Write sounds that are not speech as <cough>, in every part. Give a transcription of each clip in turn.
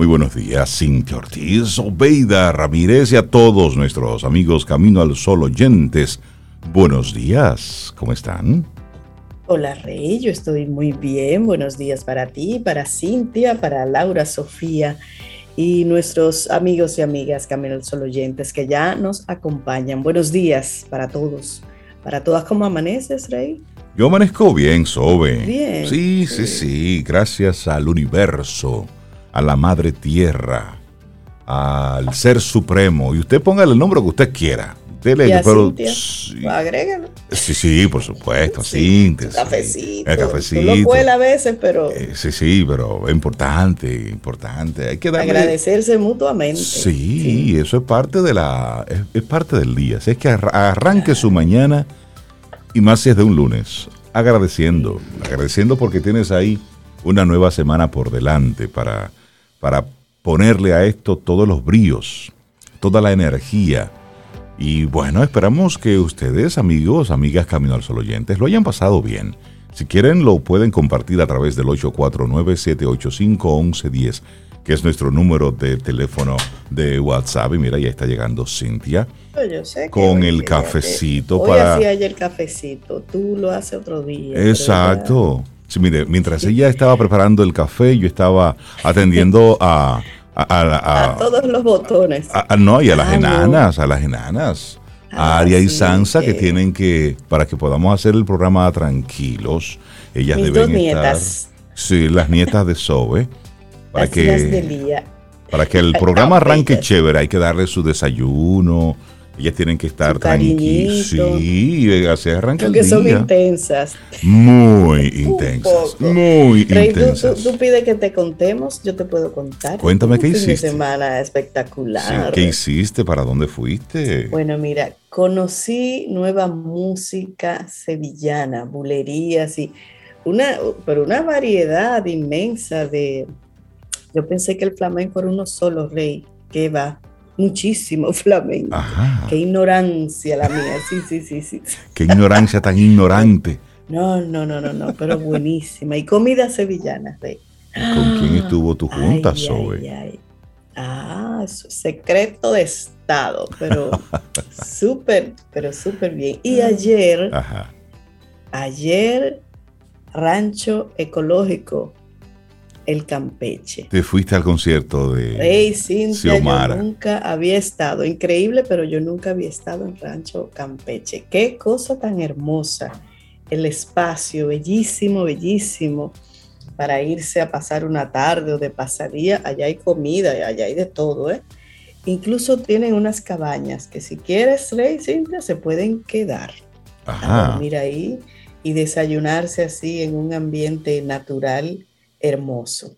Muy buenos días, Cintia Ortiz, Obeida Ramírez y a todos nuestros amigos Camino al Sol oyentes. Buenos días, ¿cómo están? Hola Rey, yo estoy muy bien. Buenos días para ti, para Cintia, para Laura, Sofía y nuestros amigos y amigas Camino al Sol oyentes que ya nos acompañan. Buenos días para todos. Para todas, ¿cómo amaneces, Rey? Yo amanezco bien, Sobe. Bien. Sí, sí, sí, gracias al universo, a la madre tierra, al ser supremo. Y usted póngale el nombre que usted quiera. Dele, Y a pero- sí, Agrégalo. sí, sí, por supuesto, Sí, Cintia, un sí. cafecito. El Tú cafecito. lo cuelas a veces, pero Eh, sí, sí, pero es importante, importante. Hay que darle... agradecerse mutuamente. Sí, eso es parte de la, es, es parte del día. Si es que arra- arranque su mañana y más si es de un lunes, agradeciendo, agradeciendo porque tienes ahí una nueva semana por delante para, para ponerle a esto todos los bríos, toda la energía. Y bueno, esperamos que ustedes, amigos, amigas Camino al Sol oyentes, lo hayan pasado bien. Si quieren, lo pueden compartir a través del 849-785-1110, que es nuestro número de teléfono de WhatsApp. Y mira, ya está llegando Cintia. Yo sé que- Con el cafecito Hoy para- hacía el cafecito, tú lo haces otro día. pero Exacto. Sí, mire, mientras ella estaba preparando el café, yo estaba atendiendo a... a- a- ya- a- A, todos los botones. no, y a las Ah, enanas, a las enanas. A Ah, Aria y Sansa que tienen que, para que podamos hacer el programa tranquilos, ellas Mis deben dos estar... nietas. Sí, las nietas de Zoe. Para las hijas de que, Lía. para que el <laughs> programa arranque chévere, hay que darle su desayuno. Ellas tienen que estar tranquilas. Sí, así arranca el Porque son intensas. Muy intensas. Muy Rey, intensas. tú- tú pides que te contemos, yo te puedo contar. Cuéntame, ¿qué hiciste? de semana Sí, espectacular. ¿Qué hiciste? ¿Para dónde fuiste? Bueno, mira, conocí nueva música sevillana, bulerías y una, pero una variedad inmensa de. Yo pensé que el flamenco era uno solo, Rey, que va muchísimo <laughs> flamenco. Ajá. Qué ignorancia la mía, sí, sí, sí, sí. Qué ignorancia tan ignorante. No, no, no, no, no, pero buenísima. Y comida sevillana, Rey. ¿Con quién estuvo tu junta, Ay, Zoe? ay, ay. Ah, secreto de Estado, pero <laughs> súper, pero súper bien. Y ayer, Ajá. ayer, Rancho Ecológico, el Campeche. Te fuiste al concierto de Rey Cintia, Xiomara. yo nunca había estado, increíble, pero yo nunca había estado en Rancho Campeche. Qué cosa tan hermosa. El espacio, bellísimo, bellísimo, para irse a pasar una tarde o de pasadía. Allá hay comida, allá hay de todo, ¿eh? Incluso tienen unas cabañas que si quieres, Rey Cintia, se pueden quedar a Ajá. dormir ahí y desayunarse así en un ambiente natural hermoso.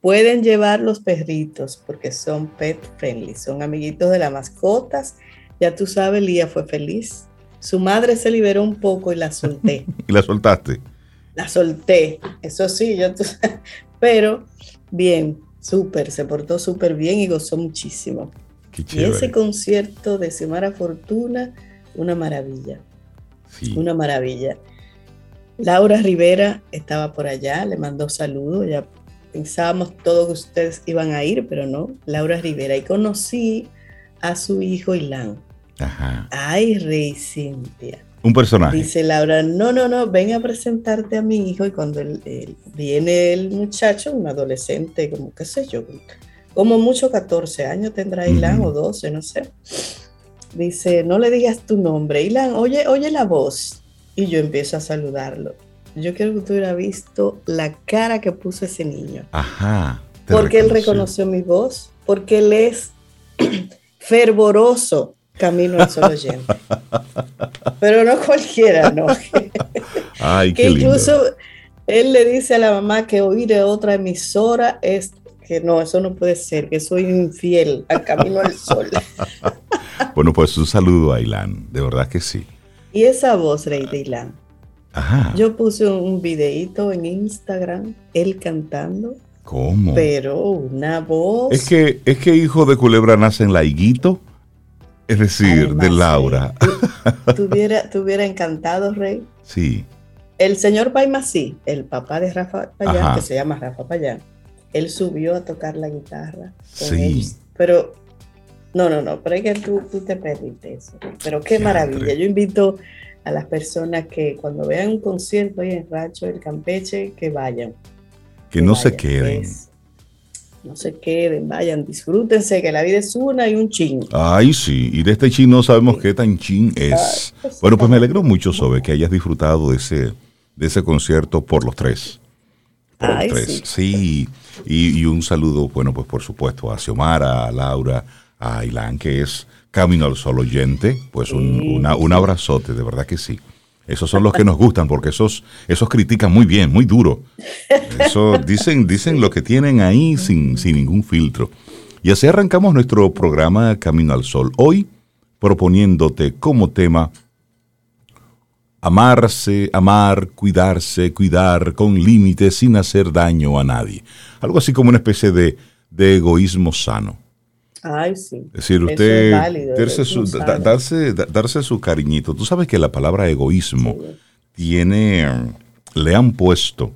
Pueden llevar los perritos porque son pet friendly, son amiguitos de las mascotas. Ya tú sabes, Lía fue feliz. Su madre se liberó un poco y la solté. <laughs> Y la soltaste. la solté, eso sí, yo tú- <laughs> pero bien, súper, se portó súper bien y gozó muchísimo. Qué Y ese concierto de Xiomara Fortuna, una maravilla. Sí. Una maravilla. Laura Rivera estaba por allá, le mandó saludos, ya pensábamos todos que ustedes iban a ir, pero no, Laura Rivera. Y conocí a su hijo Ilan. Ajá. Ay, Rey Cintia. Un personaje. Dice Laura, no, no, no, ven a presentarte a mi hijo. Y cuando él- él- viene el muchacho, un adolescente, como qué sé yo, como mucho 14 años tendrá Ilan o 12, no sé. Dice, no le digas tu nombre. Ilan, oye, oye la voz. Y yo empiezo a saludarlo. Yo quiero que tú hubieras visto la cara que puso ese niño. Ajá. Porque él reconoció. mi voz, porque él es <clears throat> fervoroso camino al sol oyente. <laughs> Pero no cualquiera, no. <laughs> Ay, que lindo. incluso él le dice a la mamá que oír de otra emisora es que no, eso no puede ser, que soy infiel a camino al sol. <laughs> Bueno, pues un saludo a Ilan. De verdad que sí. Y esa voz, Rey de Ilan. Ajá. Yo puse un videíto en Instagram, él cantando, ¿Cómo? pero una voz. Es que, es que hijo de culebra nace en la higuito. Es decir, Además, de Laura. Tú- Tuviera, tuviera encantado, Rey. Sí. El señor Paimasí, el papá de Rafa Payán, Ajá. que se llama Rafa Payán, él subió a tocar la guitarra. Sí. Pero, no, no, no, pero es que tú, tú te perdiste eso. Pero qué maravilla. Yo invito a las personas que cuando vean un concierto ahí en Racho del Campeche, que vayan. Que, no se queden. no se queden, vayan, disfrútense, que la vida es una y un chin. Ay, sí, y de este chin no sabemos qué tan chin es. Pues bueno, pues me alegro mucho, Sobe, que hayas disfrutado de ese, de ese concierto por los tres. Ay, Sí, sí. Y, un saludo, bueno, pues por supuesto a Xiomara, a Laura, a Ilan, que es Camino al Sol oyente, pues un, un abrazote, de verdad que sí. Esos son los que nos gustan, porque esos, esos critican muy bien, muy duro. Eso dicen, dicen lo que tienen ahí sin, sin ningún filtro. Y así arrancamos nuestro programa Camino al Sol. Hoy proponiéndote como tema amarse, amar, cuidarse, cuidar con límites sin hacer daño a nadie. Algo así como una especie de, egoísmo sano. Ay, sí. Es decir, usted darse, su, darse, su cariñito. Tú sabes que la palabra egoísmo tiene, le han puesto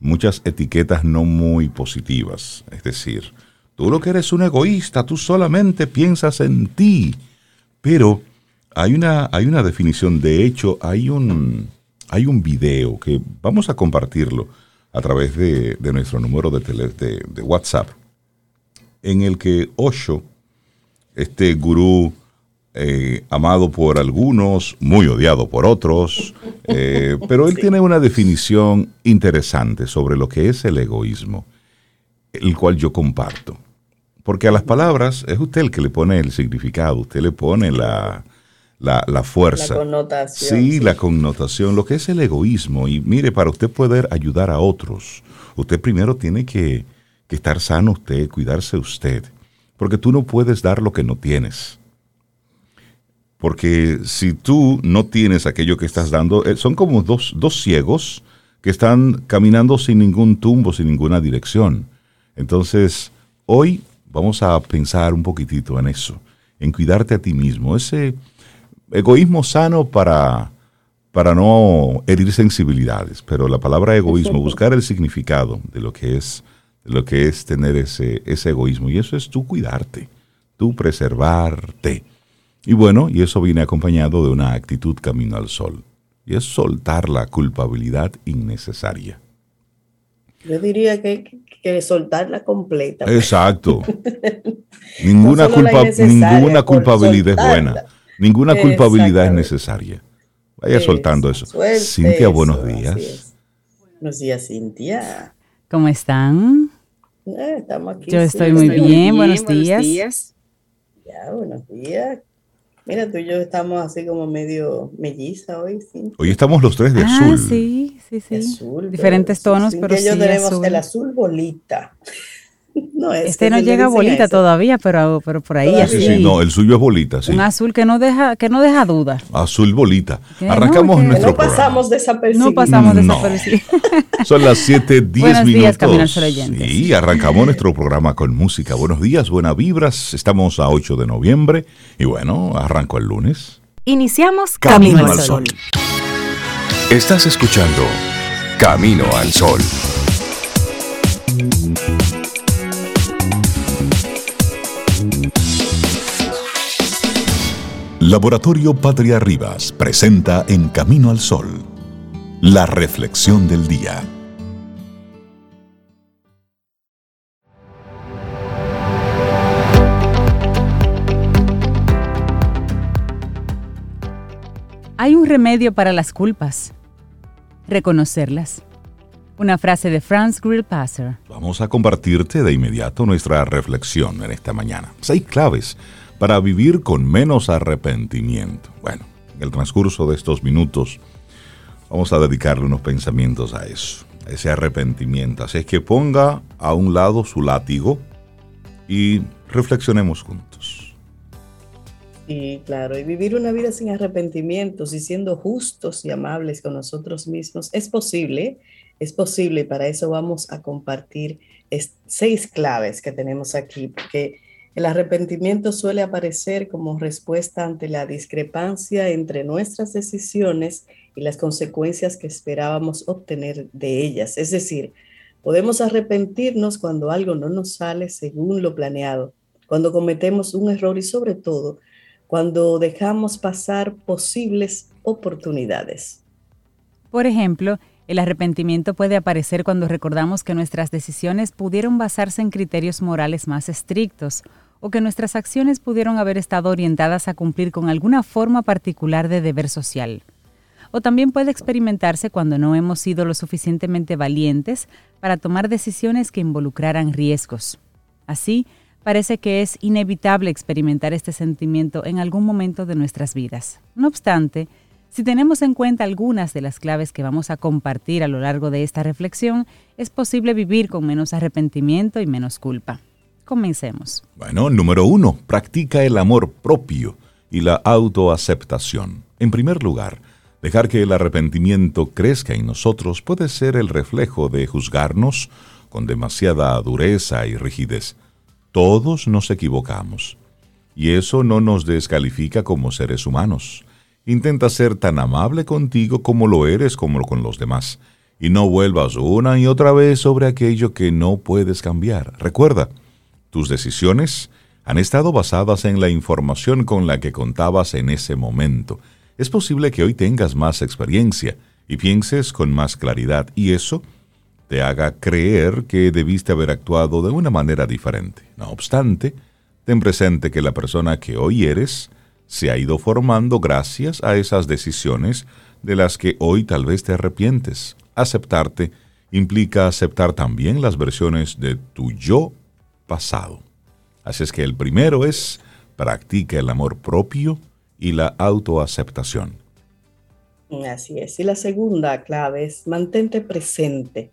muchas etiquetas no muy positivas. Es decir, tú lo que eres un egoísta, tú solamente piensas en ti. Pero hay una, hay una definición, de hecho, hay un, hay un video que vamos a compartirlo a través de, nuestro número de, tele, de, WhatsApp, en el que Osho, este gurú eh, amado por algunos, muy odiado por otros, eh, <laughs> pero él tiene una definición interesante sobre lo que es el egoísmo, el cual yo comparto. Porque a las palabras es usted el que le pone el significado, usted le pone la, la, fuerza. La connotación. Sí, la connotación, lo que es el egoísmo. Y mire, para usted poder ayudar a otros, usted primero tiene que, estar sano usted, cuidarse usted. Porque tú no puedes dar lo que no tienes. Porque si tú no tienes aquello que estás dando, eh, son como dos, dos ciegos que están caminando sin ningún tumbo, sin ninguna dirección. Entonces, hoy vamos a pensar un poquitito en eso, en cuidarte a ti mismo. Ese, egoísmo sano para, para no herir sensibilidades, pero la palabra egoísmo, buscar el significado de lo que es, lo que es tener ese, ese egoísmo, y eso es tú cuidarte, tú preservarte. Y bueno, y eso viene acompañado de una actitud camino al sol, y es soltar la culpabilidad innecesaria. Yo diría que, que soltarla completa. Exacto. <laughs> ninguna, culpa, ninguna culpabilidad es buena. Ninguna culpabilidad es necesaria. Vaya soltando eso. Cintia, buenos días. Buenos días, Cintia. ¿Cómo están? Eh, estamos aquí. Yo estoy muy bien, buenos, días. Ya, buenos días. Mira, tú y yo estamos así como medio melliza hoy, Cintia. Hoy estamos los tres de ah, azul. Sí, sí, sí. Diferentes tonos, pero sí. Yo tenemos el azul bolita. No, este no llega bolita todavía, pero, pero por ahí así. no, el suyo es bolita, sí. Un azul que no deja, que no deja duda. Azul bolita. Arrancamos no, nuestro no pasamos desapercibidos. No pasamos desapercibidos. <laughs> Son las 7:10 <laughs> minutos. Días, Y arrancamos nuestro programa con música. Buenos días, buenas vibras. Estamos a 8 de noviembre y bueno, arranco el lunes. Iniciamos Camino, al Sol. Estás escuchando Camino al Sol. Laboratorio Patria Rivas presenta En Camino al Sol, la reflexión del día. Hay un remedio para las culpas, reconocerlas. Una frase de Franz Grillpasser. Vamos a compartirte de inmediato nuestra reflexión en esta mañana. Seis claves para vivir con menos arrepentimiento. Bueno, en el transcurso de estos minutos vamos a dedicarle unos pensamientos a eso, a ese arrepentimiento. Así es que ponga a un lado su látigo y reflexionemos juntos. Sí, claro, y vivir una vida sin arrepentimientos y siendo justos y amables con nosotros mismos es posible, es posible y para eso vamos a compartir seis claves que tenemos aquí, porque el arrepentimiento suele aparecer como respuesta ante la discrepancia entre nuestras decisiones y las consecuencias que esperábamos obtener de ellas. Es decir, Podemos arrepentirnos cuando algo no nos sale según lo planeado, cuando cometemos un error y sobre todo cuando dejamos pasar posibles oportunidades. Por ejemplo, el arrepentimiento puede aparecer cuando recordamos que nuestras decisiones pudieron basarse en criterios morales más estrictos o que nuestras acciones pudieron haber estado orientadas a cumplir con alguna forma particular de deber social. O también puede experimentarse cuando no hemos sido lo suficientemente valientes para tomar decisiones que involucraran riesgos. Así, parece que es inevitable experimentar este sentimiento en algún momento de nuestras vidas. No obstante, si tenemos en cuenta algunas de las claves que vamos a compartir a lo largo de esta reflexión, es posible vivir con menos arrepentimiento y menos culpa. Comencemos. Bueno, número uno, practica el amor propio y la autoaceptación. En primer lugar, dejar que el arrepentimiento crezca en nosotros puede ser el reflejo de juzgarnos con demasiada dureza y rigidez. Todos nos equivocamos. Y eso no nos descalifica como seres humanos. Intenta ser tan amable contigo como lo eres como con los demás. Y no vuelvas una y otra vez sobre aquello que no puedes cambiar. Recuerda, tus decisiones han estado basadas en la información con la que contabas en ese momento. Es posible que hoy tengas más experiencia y pienses con más claridad y eso te haga creer que debiste haber actuado de una manera diferente. No obstante, ten presente que la persona que hoy eres se ha ido formando gracias a esas decisiones de las que hoy tal vez te arrepientes. Aceptarte implica aceptar también las versiones de tu yo Así es que el primero es practica el amor propio y la autoaceptación. Así es. Y la segunda clave es mantente presente.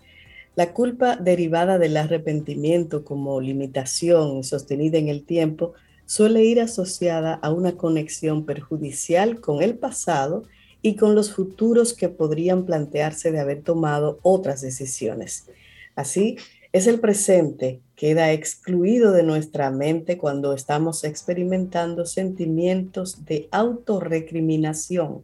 La culpa derivada del arrepentimiento como limitación sostenida en el tiempo suele ir asociada a una conexión perjudicial con el pasado y con los futuros que podrían plantearse de haber tomado otras decisiones. Así, es el presente, queda excluido de nuestra mente cuando estamos experimentando sentimientos de autorrecriminación.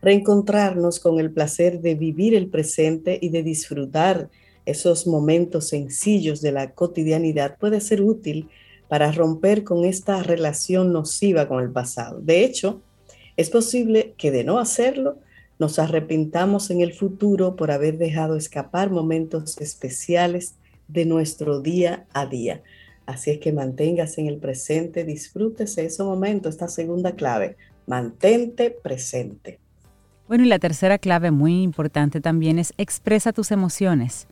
Reencontrarnos con el placer de vivir el presente y de disfrutar esos momentos sencillos de la cotidianidad puede ser útil para romper con esta relación nociva con el pasado. De hecho, es posible que de no hacerlo, nos arrepintamos en el futuro por haber dejado escapar momentos especiales de nuestro día a día. Así es que manténgase en el presente, disfrútese ese momento, esta segunda clave, mantente presente. Bueno, y la tercera clave muy importante también es expresa tus emociones.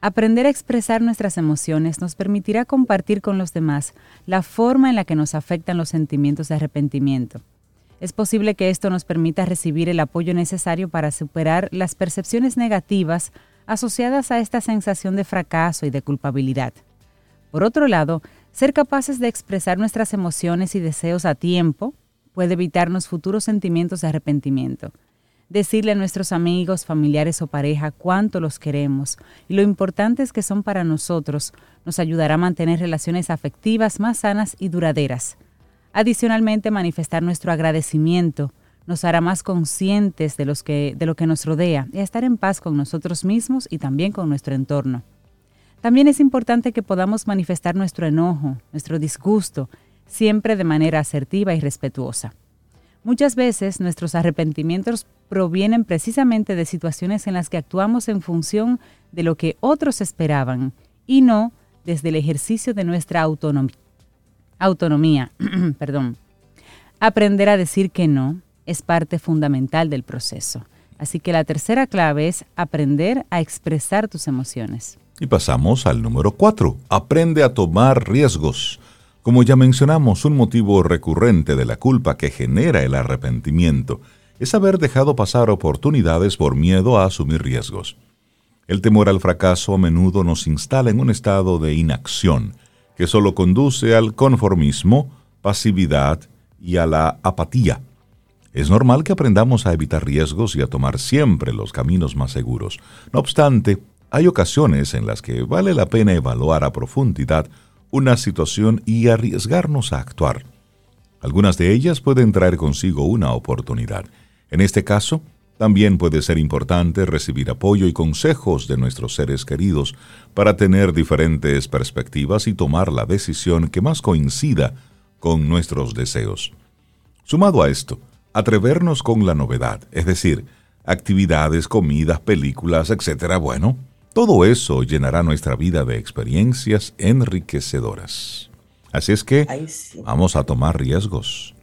Aprender a expresar nuestras emociones nos permitirá compartir con los demás la forma en la que nos afectan los sentimientos de arrepentimiento. Es posible que esto nos permita recibir el apoyo necesario para superar las percepciones negativas asociadas a esta sensación de fracaso y de culpabilidad. Por otro lado, ser capaces de expresar nuestras emociones y deseos a tiempo puede evitarnos futuros sentimientos de arrepentimiento decirle a nuestros amigos, familiares o pareja cuánto los queremos y lo importantes que son para nosotros nos ayudará a mantener relaciones afectivas más sanas y duraderas. Adicionalmente, manifestar nuestro agradecimiento nos hará más conscientes de, los que, de lo que nos rodea y a estar en paz con nosotros mismos y también con nuestro entorno. También es importante que podamos manifestar nuestro enojo, nuestro disgusto, siempre de manera asertiva y respetuosa. Muchas veces nuestros arrepentimientos provienen precisamente de situaciones en las que actuamos en función de lo que otros esperaban y no desde el ejercicio de nuestra autonomía. autonomía. <clears throat> Perdón. Aprender a decir que no es parte fundamental del proceso. Así que la tercera clave es aprender a expresar tus emociones. Y pasamos al número cuatro. Aprende a tomar riesgos. Como ya mencionamos, un motivo recurrente de la culpa que genera el arrepentimiento es haber dejado pasar oportunidades por miedo a asumir riesgos. El temor al fracaso a menudo nos instala en un estado de inacción que solo conduce al conformismo, pasividad y a la apatía. Es normal que aprendamos a evitar riesgos y a tomar siempre los caminos más seguros. No obstante, hay ocasiones en las que vale la pena evaluar a profundidad una situación y arriesgarnos a actuar. Algunas de ellas pueden traer consigo una oportunidad. En este caso, También puede ser importante recibir apoyo y consejos de nuestros seres queridos para tener diferentes perspectivas y tomar la decisión que más coincida con nuestros deseos. Sumado a esto, atrevernos con la novedad, es decir, actividades, comidas, películas, etc. Bueno, todo eso llenará nuestra vida de experiencias enriquecedoras. Así es que vamos a tomar riesgos.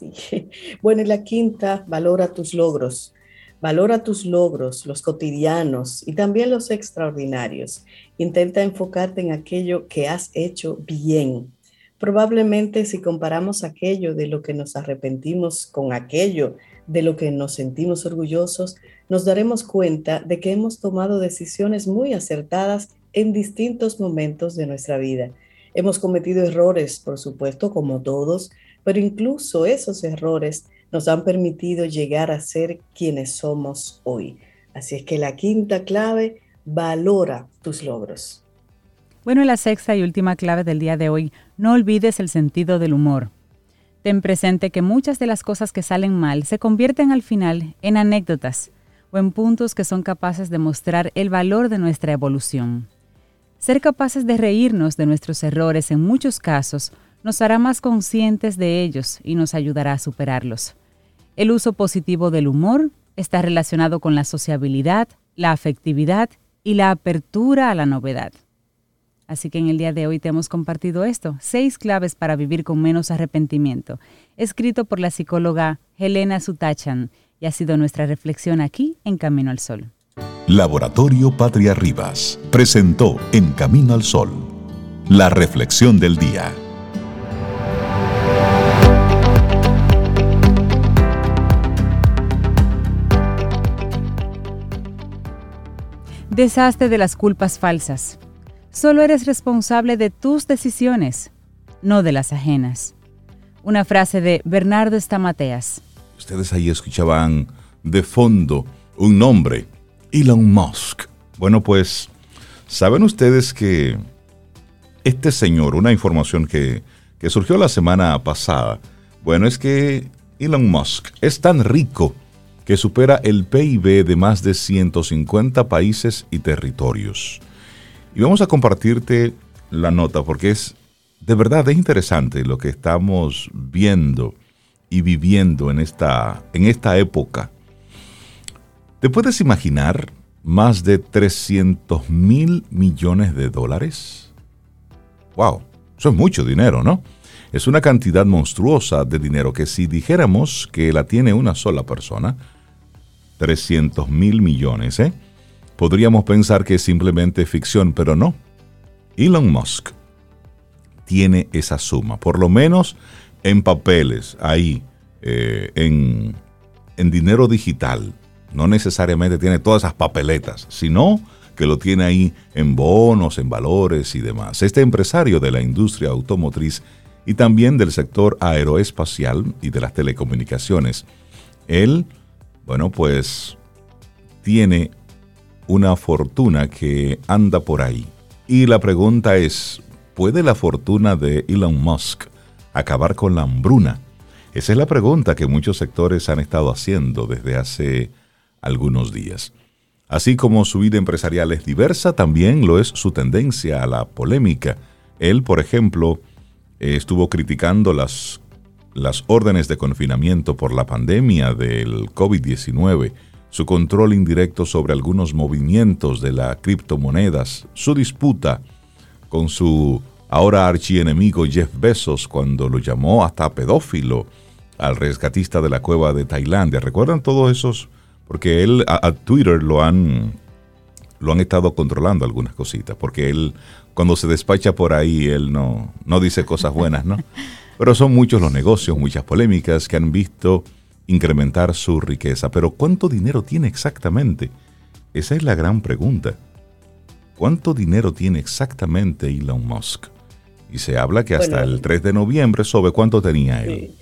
<laughs> Bueno, y la quinta, valora tus logros. Valora tus logros, los cotidianos y también los extraordinarios. Intenta enfocarte en aquello que has hecho bien. Probablemente si comparamos aquello de lo que nos arrepentimos con aquello de lo que nos sentimos orgullosos, nos daremos cuenta de que hemos tomado decisiones muy acertadas en distintos momentos de nuestra vida. Hemos cometido errores, por supuesto, como todos, pero incluso esos errores nos han permitido llegar a ser quienes somos hoy. Así es que la quinta clave, valora tus logros. Bueno, la sexta y última clave del día de hoy, no olvides el sentido del humor. Ten presente que muchas de las cosas que salen mal se convierten al final en anécdotas o en puntos que son capaces de mostrar el valor de nuestra evolución. Ser capaces de reírnos de nuestros errores en muchos casos nos hará más conscientes de ellos y nos ayudará a superarlos. El uso positivo del humor está relacionado con la sociabilidad, la afectividad y la apertura a la novedad. Así que en el día de hoy te hemos compartido esto, seis claves para vivir con menos arrepentimiento, escrito por la psicóloga Helena Sutachan, y ha sido nuestra reflexión aquí en Camino al Sol. Laboratorio Patria Rivas presentó En Camino al Sol, la reflexión del día. Deshazte de las culpas falsas. Solo eres responsable de tus decisiones, no de las ajenas. Una frase de Bernardo Estamateas. Ustedes ahí escuchaban de fondo un nombre, Elon Musk. Bueno, pues, ¿saben ustedes que este señor, una información que, que surgió la semana pasada, bueno, es que Elon Musk es tan rico que supera el PIB de más de 150 países y territorios. Y vamos a compartirte la nota porque es de verdad es interesante lo que estamos viendo y viviendo en esta, en esta época. ¿Te puedes imaginar más de 300 mil millones de dólares? ¡Wow! Eso es mucho dinero, ¿no? Es una cantidad monstruosa de dinero que si dijéramos que la tiene una sola persona, 300 mil millones, ¿eh? Podríamos pensar que es simplemente ficción, pero no. Elon Musk tiene esa suma, por lo menos en papeles, ahí, eh, en, en dinero digital. No necesariamente tiene todas esas papeletas, sino que lo tiene ahí en bonos, en valores y demás. Este empresario de la industria automotriz y también del sector aeroespacial y de las telecomunicaciones, él bueno, pues tiene una fortuna que anda por ahí. Y la pregunta es, ¿puede la fortuna de Elon Musk acabar con la hambruna? Esa es la pregunta que muchos sectores han estado haciendo desde hace algunos días. Así como su vida empresarial es diversa, también lo es su tendencia a la polémica. Él, por ejemplo, estuvo criticando las las órdenes de confinamiento por la pandemia del COVID-19, su control indirecto sobre algunos movimientos de las criptomonedas, su disputa con su ahora archienemigo Jeff Bezos cuando lo llamó hasta pedófilo al rescatista de la cueva de Tailandia. ¿Recuerdan todos esos? Porque él a, Twitter lo han lo han estado controlando algunas cositas, porque él cuando se despacha por ahí él no no dice cosas buenas, ¿no? <laughs> Pero son muchos los negocios, muchas polémicas que han visto incrementar su riqueza. Pero ¿cuánto dinero tiene exactamente? Esa es la gran pregunta. ¿Cuánto dinero tiene exactamente Elon Musk? Y se habla que hasta el 3 de noviembre, ¿sobre cuánto tenía él? <laughs>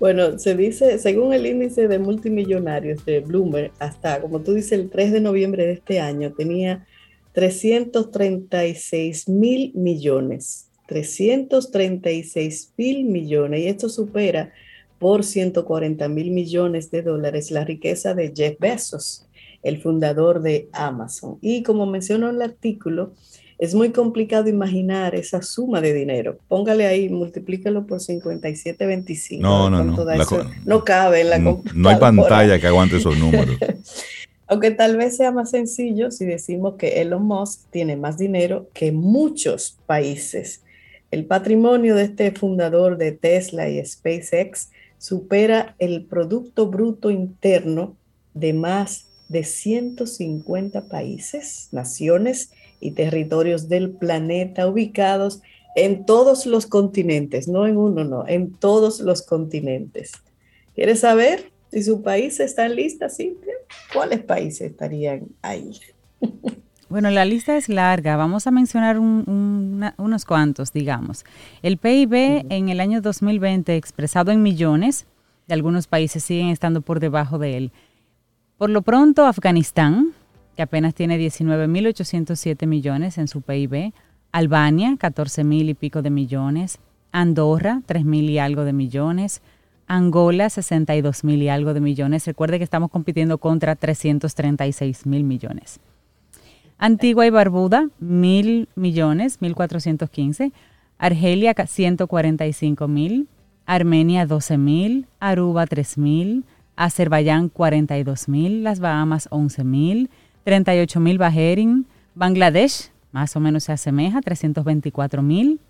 Bueno, se dice, según el índice de multimillonarios de Bloomberg, hasta, como tú dices, el 3 de noviembre de este año tenía 336 mil millones 336 mil millones y esto supera por 140 mil millones de dólares la riqueza de Jeff Bezos, el fundador de Amazon. Y como mencionó en el artículo, es muy complicado imaginar esa suma de dinero. Póngale ahí, multiplícalo por 57.25. No, no, no. no cabe en la no, no hay pantalla que aguante esos números. <laughs> Aunque tal vez sea más sencillo si decimos que Elon Musk tiene más dinero que muchos países. El patrimonio de este fundador de Tesla y SpaceX supera el Producto Bruto Interno de más de 150 países, naciones y territorios del planeta ubicados en todos los continentes, no en uno, no, en todos los continentes. ¿Quieres saber si su país está en lista, Cintia? ¿Cuáles países estarían ahí? <laughs> Bueno, la lista es larga. Vamos a mencionar unos cuantos, digamos. El PIB en el año 2020, expresado en millones, de algunos países siguen estando por debajo de él. Por lo pronto, Afganistán, que apenas tiene 19.807 millones en su PIB. Albania, 14.000 y pico de millones. Andorra, 3.000 y algo de millones. Angola, 62.000 y algo de millones. Recuerde que estamos compitiendo contra 336 mil millones. Antigua y Barbuda, 1.000 millones, 1.415. Argelia, 145 mil. Armenia, 12 mil. Aruba, 3 mil. Azerbaiyán, 42 mil. Las Bahamas, 11 mil. 38 mil Bahrein. Bangladesh, más o menos se asemeja, 324 mil.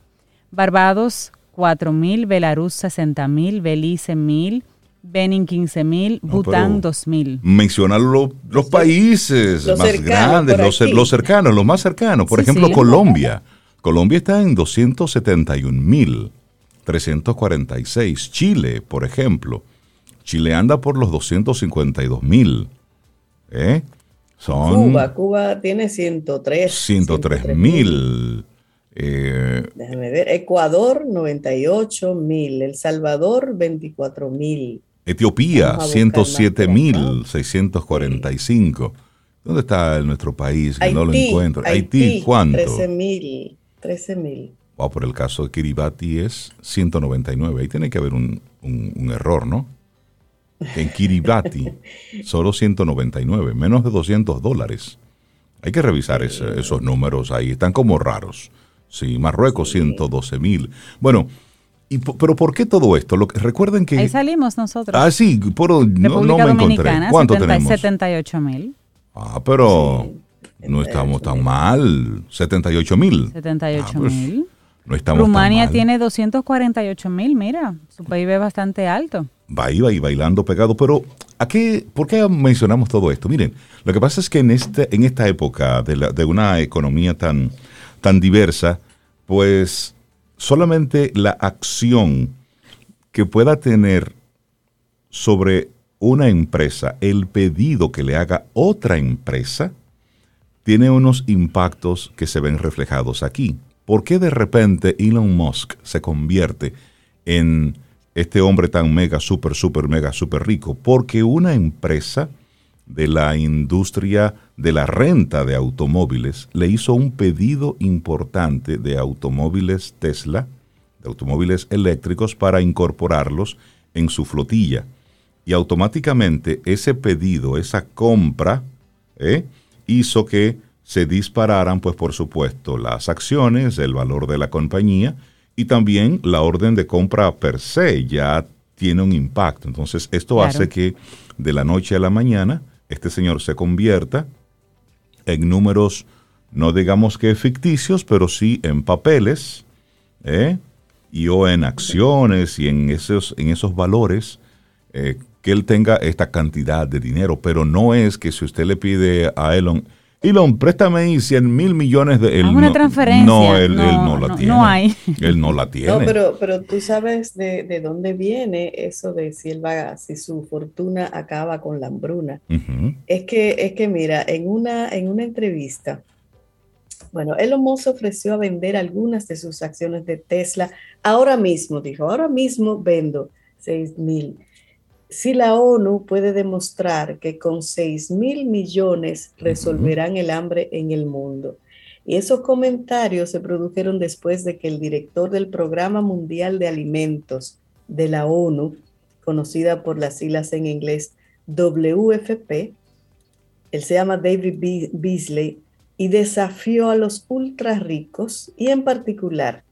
Barbados, 4 mil. Belarus, 60 mil. Belice, mil. Benin 15 mil, Bután 2 mil. Menciona los países más grandes, los, los, cercanos, los más cercanos. Por ejemplo, Colombia. Colombia está en 271 mil, 346. Chile, por ejemplo. Chile anda por los 252 mil. ¿Eh? Cuba, Cuba tiene 103. 103 mil. Eh, Déjame ver. Ecuador, 98 mil. El Salvador, 24 mil. Etiopía, 107 mil 645. ¿Dónde está nuestro país? no lo encuentro. Haití, ¿cuánto? 13 mil. 13 mil. Wow, por el caso de Kiribati es 199. Ahí tiene que haber un error, ¿no? En Kiribati, <laughs> solo 199, menos de 200 dólares. Hay que revisar esos números ahí, están como raros. Sí, Marruecos 112 mil. Bueno, y, pero ¿por qué todo esto? Lo, recuerden que... Ahí salimos nosotros. Ah, sí, no, me encontré. ¿Cuánto tenemos? 78 mil. Ah, pero no estamos tan mal. 78 mil. 78 ah, pues, mil. no estamos Rumania tan mal. tiene 248 mil, mira, su PIB es bastante alto va iba y bailando pegado. Pero, ¿a qué, ¿por qué mencionamos todo esto? Miren, lo que pasa es que en, este, en esta época de, la, de una economía tan, tan diversa, pues solamente la acción que pueda tener sobre una empresa, el pedido que le haga otra empresa, tiene unos impactos que se ven reflejados aquí. ¿Por qué de repente Elon Musk se convierte en este hombre tan mega, súper, súper, mega, súper rico? Porque una empresa de la industria de la renta de automóviles le hizo un pedido importante de automóviles Tesla, de automóviles eléctricos, para incorporarlos en su flotilla. Y automáticamente ese pedido, esa compra, ¿eh? hizo que se dispararan, pues por supuesto, las acciones, el valor de la compañía, y también la orden de compra per se ya tiene un impacto. Entonces, esto hace que de la noche a la mañana este señor se convierta en números, no digamos que ficticios, pero sí en papeles, ¿eh? y o en acciones y en esos, en esos valores, eh, que él tenga esta cantidad de dinero. Pero no es que si usted le pide a Elon, Elon, préstame ahí 100 mil millones de... Él una transferencia. No, él no, la tiene. No hay. <laughs> Él no la tiene. No, pero, pero tú sabes de, dónde viene eso de si él va, si su fortuna acaba con la hambruna. Es que, es que mira, en una, en una entrevista, bueno, Elon Musk ofreció a vender algunas de sus acciones de Tesla. Ahora mismo, dijo, ahora mismo vendo 6 mil si la ONU puede demostrar que con 6 mil millones resolverán el hambre en el mundo. Y esos comentarios se produjeron después de que el director del Programa Mundial de Alimentos de la ONU conocida por las siglas en inglés WFP. Él se llama David Beasley y desafió a los ultra ricos y en particular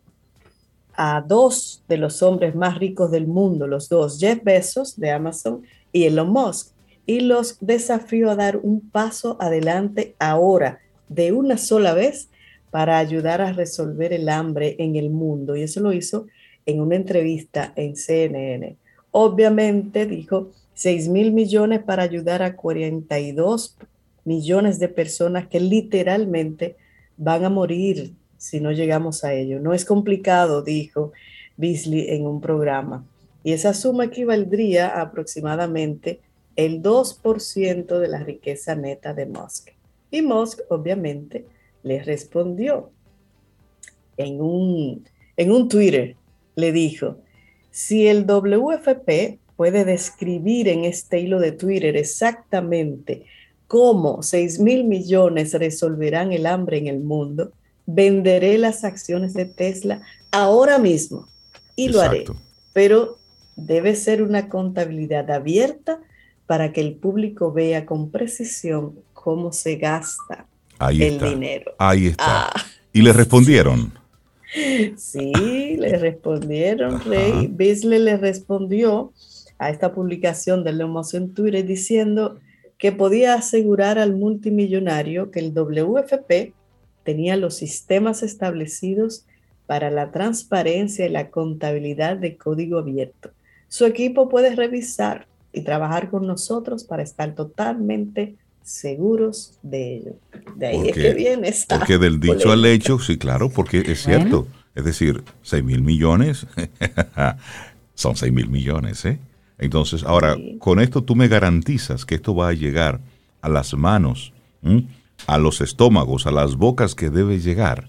a dos de los hombres más ricos del mundo, los dos, Jeff Bezos de Amazon y Elon Musk, y los desafió a dar un paso adelante ahora, de una sola vez, para ayudar a resolver el hambre en el mundo. Y eso lo hizo en una entrevista en CNN. Obviamente dijo 6 mil millones para ayudar a 42 millones de personas que literalmente van a morir si no llegamos a ello. No es complicado, dijo Beasley en un programa. Y esa suma equivaldría a aproximadamente el 2% de la riqueza neta de Musk. Y Musk, obviamente, le respondió en un, en un Twitter, le dijo, si el WFP puede describir en este hilo de Twitter exactamente cómo 6 mil millones resolverán el hambre en el mundo, venderé las acciones de Tesla ahora mismo y lo haré. Pero debe ser una contabilidad abierta para que el público vea con precisión cómo se gasta el dinero. Ahí está. Ah. y le respondieron. Sí, le respondieron, Rey. Beasley le respondió a esta publicación de Lemos en Twitter diciendo que podía asegurar al multimillonario que el WFP tenía los sistemas establecidos para la transparencia y la contabilidad de código abierto. Su equipo puede revisar y trabajar con nosotros para estar totalmente seguros de ello. De ahí es que viene esa Porque del dicho al hecho, sí, claro, porque es cierto. Es decir, 6 mil millones <laughs> son 6 mil millones, ¿eh? Entonces, ahora, con esto tú me garantizas que esto va a llegar a las manos a los estómagos, a las bocas que debe llegar.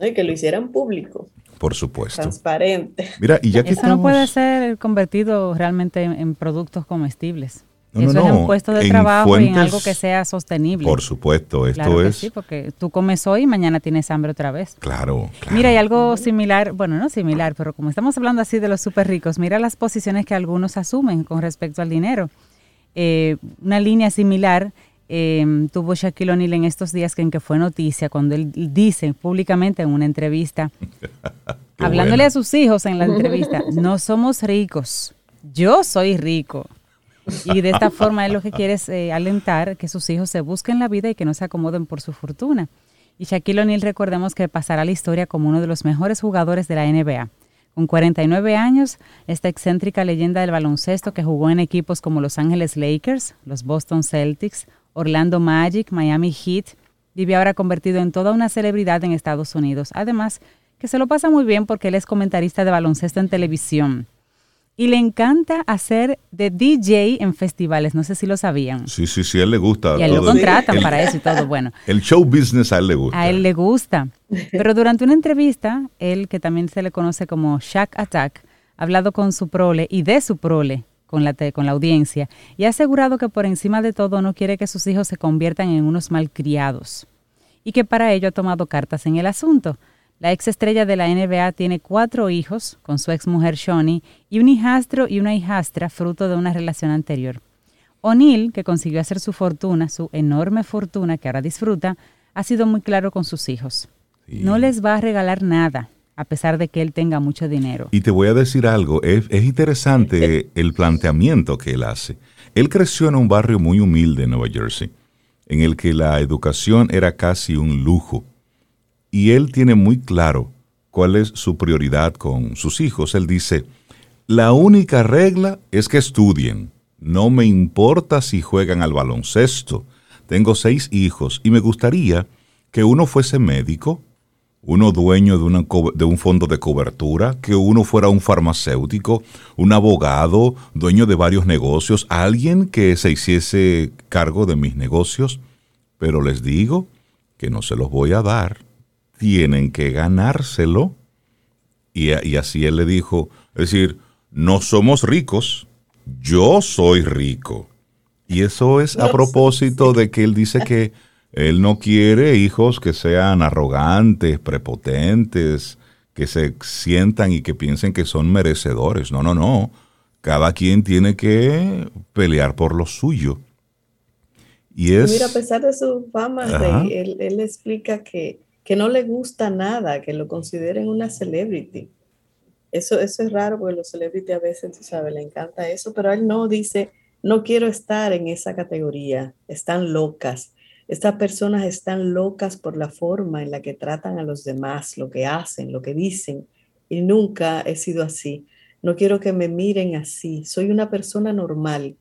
Y que lo hicieran público. Por supuesto. Transparente. Mira, y ya que Eso no puede ser convertido realmente en, productos comestibles. Eso es un puesto de trabajo y en algo que sea sostenible. Por supuesto, esto es. Sí, porque tú comes hoy y mañana tienes hambre otra vez. Claro, claro. Mira, hay algo similar, bueno, no similar, pero como estamos hablando así de los súper ricos, mira las posiciones que algunos asumen con respecto al dinero. Eh, una línea similar Em, tuvo Shaquille O'Neal en estos días que en que fue noticia cuando él dice públicamente en una entrevista, <laughs> hablándole a sus hijos en la <laughs> entrevista, no somos ricos, yo soy rico. Y de esta forma él lo que quiere es eh, alentar que sus hijos se busquen la vida y que no se acomoden por su fortuna. Y Shaquille O'Neal recordemos que pasará la historia como uno de los mejores jugadores de la NBA. Con 49 años, esta excéntrica leyenda del baloncesto que jugó en equipos como Los Ángeles Lakers, los Boston Celtics, Orlando Magic, Miami Heat, vive ahora convertido en toda una celebridad en Estados Unidos. Además, que se lo pasa muy bien porque él es comentarista de baloncesto en televisión. Y le encanta hacer de DJ en festivales, no sé si lo sabían. Sí, sí, sí, a él le gusta. Y a él lo contratan para eso y todo, bueno. <laughs> El show business a él le gusta. A él le gusta. Pero durante una entrevista, él, que también se le conoce como Shaq Attack, ha hablado con su prole y de su prole, con la, con la audiencia y ha asegurado que por encima de todo no quiere que sus hijos se conviertan en unos malcriados y que para ello ha tomado cartas en el asunto. La ex estrella de la NBA tiene cuatro hijos con su ex mujer Shawnee y un hijastro y una hijastra fruto de una relación anterior. O'Neill, que consiguió hacer su fortuna, su enorme fortuna que ahora disfruta, ha sido muy claro con sus hijos. No les va a regalar nada, a pesar de que él tenga mucho dinero. Y te voy a decir algo, es, interesante el planteamiento que él hace. Él creció en un barrio muy humilde en Nueva Jersey, en el que la educación era casi un lujo. Y él tiene muy claro cuál es su prioridad con sus hijos. Él dice, la única regla es que estudien. No me importa si juegan al baloncesto. Tengo seis hijos y me gustaría que uno fuese médico, uno dueño de, de, un fondo de cobertura, que uno fuera un farmacéutico, un abogado, dueño de varios negocios, alguien que se hiciese cargo de mis negocios. Pero les digo que no se los voy a dar. Tienen que ganárselo. Y, y así él le dijo, es decir, no somos ricos, yo soy rico. Y eso es a propósito de que él dice que él no quiere hijos que sean arrogantes, prepotentes, que se sientan y que piensen que son merecedores. No, no, no. cada quien tiene que pelear por lo suyo. Y es... Mira, a pesar de su fama, él, él, explica que, que, no le gusta nada, que lo consideren una celebrity. Eso, eso es raro porque los celebrities a veces, tú sabes, le encanta eso, pero él no dice, no quiero estar en esa categoría, están locas. Estas personas están locas por la forma en la que tratan a los demás, lo que hacen, lo que dicen, y nunca he sido así. No quiero que me miren así. Soy una persona normal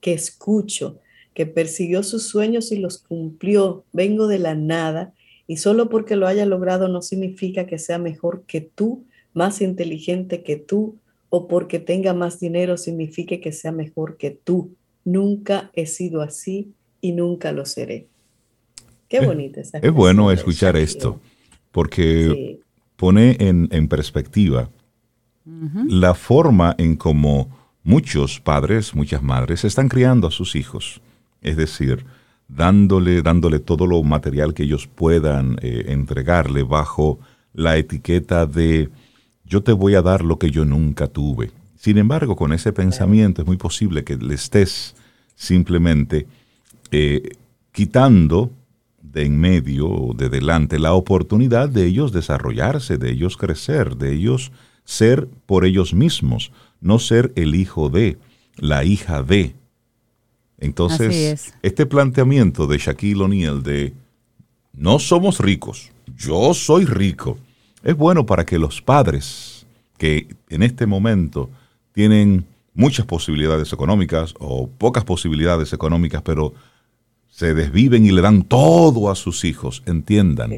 que escucho, que persiguió sus sueños y los cumplió. Vengo de la nada y solo porque lo haya logrado no significa que sea mejor que tú, más inteligente que tú o porque tenga más dinero signifique que sea mejor que tú. Nunca he sido así y nunca lo seré. Qué bonita esa Es bueno escuchar esto porque pone en, en perspectiva la forma en cómo muchos padres, muchas madres están criando a sus hijos. Es decir, dándole, dándole todo lo material que ellos puedan eh, entregarle bajo la etiqueta de yo te voy a dar lo que yo nunca tuve. Sin embargo, con ese pensamiento es muy posible que le estés simplemente eh, quitando de en medio o de delante la oportunidad de ellos desarrollarse, de ellos crecer, de ellos ser por ellos mismos, no ser el hijo de, la hija de, entonces, este planteamiento de Shaquille O'Neal de no somos ricos, yo soy rico, es bueno para que los padres que en este momento tienen muchas posibilidades económicas o pocas posibilidades económicas, pero se desviven y le dan todo a sus hijos, entiendan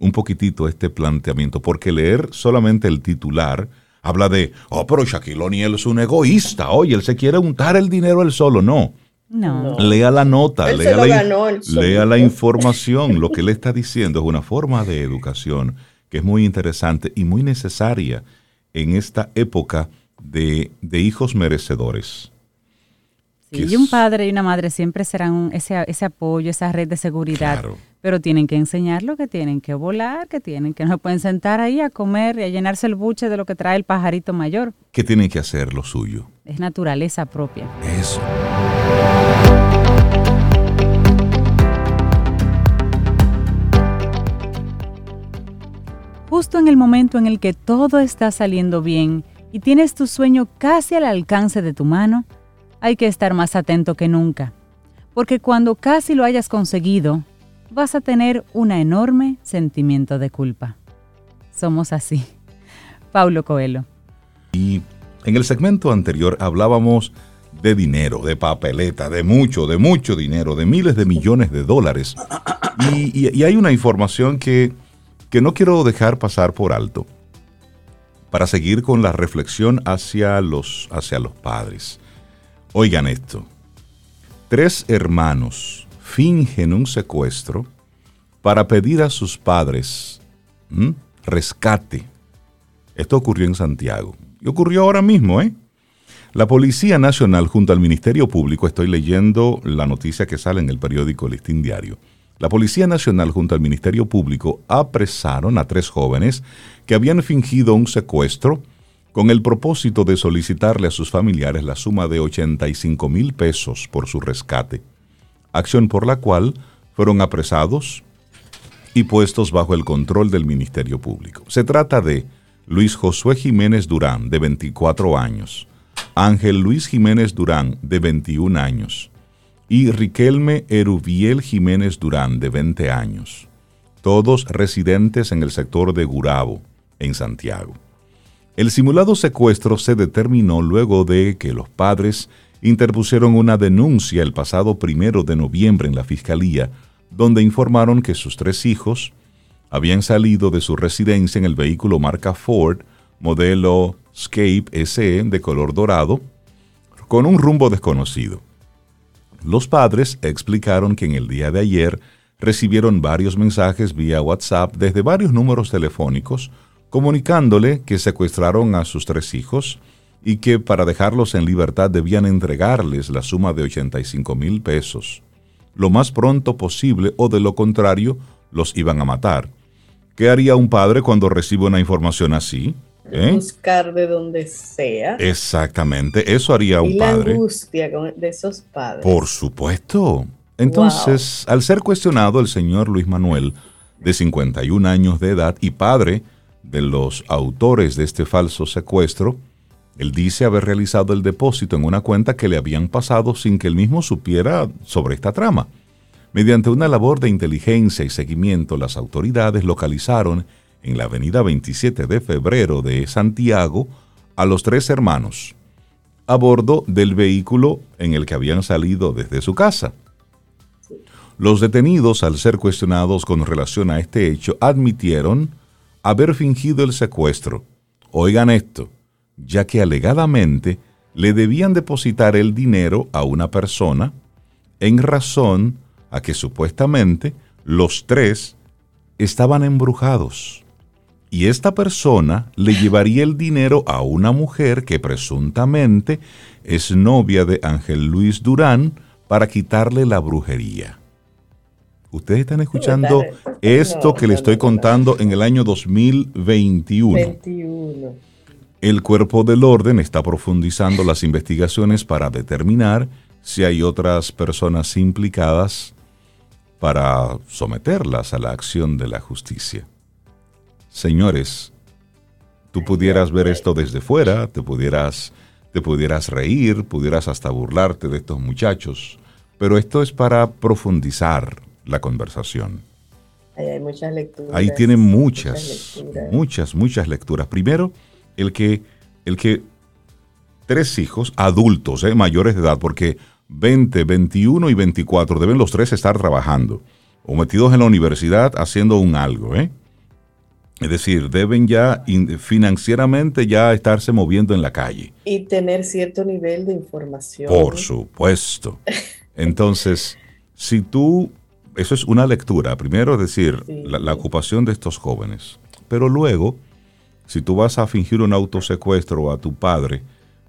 un poquitito este planteamiento, porque leer solamente el titular habla de, oh, pero Shaquille O'Neal es un egoísta, oye, él se quiere untar el dinero él solo, no. No. Lea la nota, lea, la, lea la información. Lo que le está diciendo es una forma de educación que es muy interesante y muy necesaria en esta época de, hijos merecedores. Y un padre y una madre siempre serán ese, ese apoyo, esa red de seguridad. Pero tienen que enseñarlo, que tienen que volar, que tienen que no se pueden sentar ahí a comer y a llenarse el buche de lo que trae el pajarito mayor. Que tienen que hacer lo suyo. Es naturaleza propia. Eso. Justo en el momento en el que todo está saliendo bien y tienes tu sueño casi al alcance de tu mano, hay que estar más atento que nunca, porque cuando casi lo hayas conseguido, vas a tener un enorme sentimiento de culpa. Somos así. Paulo Coelho. Y en el segmento anterior hablábamos de dinero, de papeleta, de mucho, de mucho dinero, de miles de millones de dólares. Y, hay una información que, que no quiero dejar pasar por alto para seguir con la reflexión hacia los, hacia los padres. Oigan esto. Tres hermanos fingen un secuestro para pedir a sus padres rescate. Esto ocurrió en Santiago. Y ocurrió ahora mismo, ¿eh? La Policía Nacional junto al Ministerio Público, estoy leyendo la noticia que sale en el periódico Listín Diario. La Policía Nacional junto al Ministerio Público apresaron a tres jóvenes que habían fingido un secuestro con el propósito de solicitarle a sus familiares la suma de 85 mil pesos por su rescate, acción por la cual fueron apresados y puestos bajo el control del Ministerio Público. Se trata de Luis Josué Jiménez Durán, de 24 años, Ángel Luis Jiménez Durán, de 21 años, y Riquelme Erubiel Jiménez Durán, de 20 años, todos residentes en el sector de Gurabo, en Santiago. El simulado secuestro se determinó luego de que los padres interpusieron una denuncia el pasado primero de noviembre en la Fiscalía, donde informaron que sus tres hijos habían salido de su residencia en el vehículo marca Ford, modelo Scape SE de color dorado, con un rumbo desconocido. Los padres explicaron que en el día de ayer recibieron varios mensajes vía WhatsApp desde varios números telefónicos comunicándole que secuestraron a sus tres hijos y que para dejarlos en libertad debían entregarles la suma de 85 mil pesos lo más pronto posible o de lo contrario los iban a matar. ¿Qué haría un padre cuando recibe una información así? ¿eh? Buscar de donde sea. Exactamente, eso haría un y padre. La angustia de esos padres. Por supuesto. Entonces, al ser cuestionado el señor Luis Manuel, de 51 años de edad y padre de los autores de este falso secuestro, él dice haber realizado el depósito en una cuenta que le habían pasado sin que él mismo supiera sobre esta trama. Mediante una labor de inteligencia y seguimiento, las autoridades localizaron en la avenida 27 de febrero de Santiago a los tres hermanos, a bordo del vehículo en el que habían salido desde su casa. Los detenidos, al ser cuestionados con relación a este hecho, admitieron haber fingido el secuestro. Oigan esto, ya que alegadamente le debían depositar el dinero a una persona en razón a que supuestamente los tres estaban embrujados. Y esta persona le llevaría el dinero a una mujer que presuntamente es novia de Ángel Luis Durán para quitarle la brujería. Ustedes están escuchando esto que le estoy contando en el año 2021. 21. El cuerpo del orden está profundizando las investigaciones para determinar si hay otras personas implicadas para someterlas a la acción de la justicia. Señores, tú pudieras ver esto desde fuera, te pudieras, te pudieras reír, pudieras hasta burlarte de estos muchachos, pero esto es para profundizar la conversación. Ahí hay muchas lecturas. Ahí tienen muchas, muchas, muchas, muchas lecturas. Primero, el que, el que tres hijos adultos, eh, mayores de edad, porque 20, 21 y 24 deben los tres estar trabajando o metidos en la universidad haciendo un algo, ¿eh? Es decir, deben ya financieramente ya estarse moviendo en la calle. Y tener cierto nivel de información. Por supuesto. Entonces, si tú, eso es una lectura, primero es decir, Sí. la, la ocupación de estos jóvenes, pero luego, si tú vas a fingir un autosecuestro a tu padre,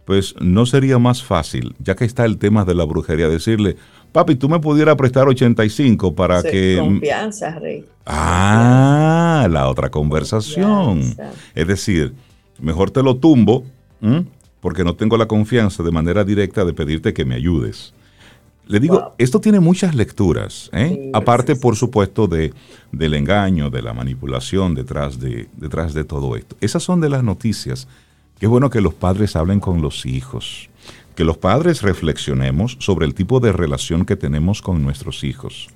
pues no sería más fácil, ya que está el tema de la brujería, decirle, papi, tú me pudieras prestar 85 para Sí, que... Confianza, Rey. Ah, la otra conversación. Confianza. Es decir, mejor te lo tumbo, ¿m? porque no tengo la confianza de manera directa de pedirte que me ayudes. Le digo, Wow. esto tiene muchas lecturas, ¿eh? Sí, aparte, sí, sí. por supuesto, de, del engaño, de la manipulación detrás de, detrás de todo esto. Esas son de las noticias. Qué bueno que los padres hablen con los hijos, que los padres reflexionemos sobre el tipo de relación que tenemos con nuestros hijos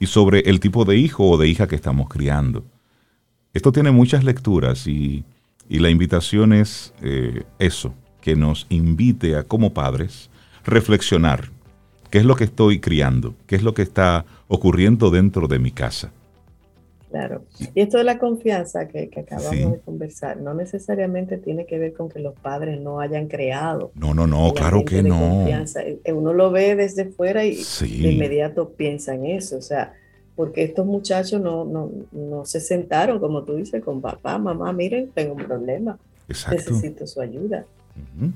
y sobre el tipo de hijo o de hija que estamos criando. Esto tiene muchas lecturas y, y la invitación es eh, eso, que nos invite a como padres reflexionar qué es lo que estoy criando, qué es lo que está ocurriendo dentro de mi casa. Claro. Y esto de la confianza que, que acabamos Sí. de conversar, no necesariamente tiene que ver con que los padres no hayan creado. No, no, no, claro que no. confianza. Eh, Uno lo ve desde fuera y de inmediato piensa en eso. O sea, porque estos muchachos no, no, no se sentaron, como tú dices, con papá, mamá, miren, tengo un problema, exacto. necesito su ayuda. Ujú.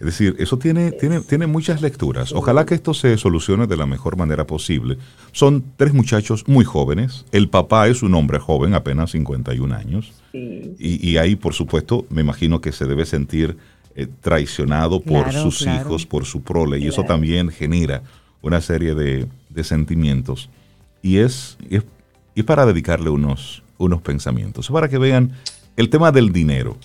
Es decir, eso tiene, tiene, tiene muchas lecturas. Ojalá que esto se solucione de la mejor manera posible. Son tres muchachos muy jóvenes. El papá es un hombre joven, apenas 51 años. Y Y, y ahí, por supuesto, me imagino que se debe sentir eh, traicionado por Claro, sus claro. hijos, por su prole. Y eso también genera una serie de, de sentimientos. Y es, y es, y es para dedicarle unos, unos pensamientos. Para que vean el tema del dinero.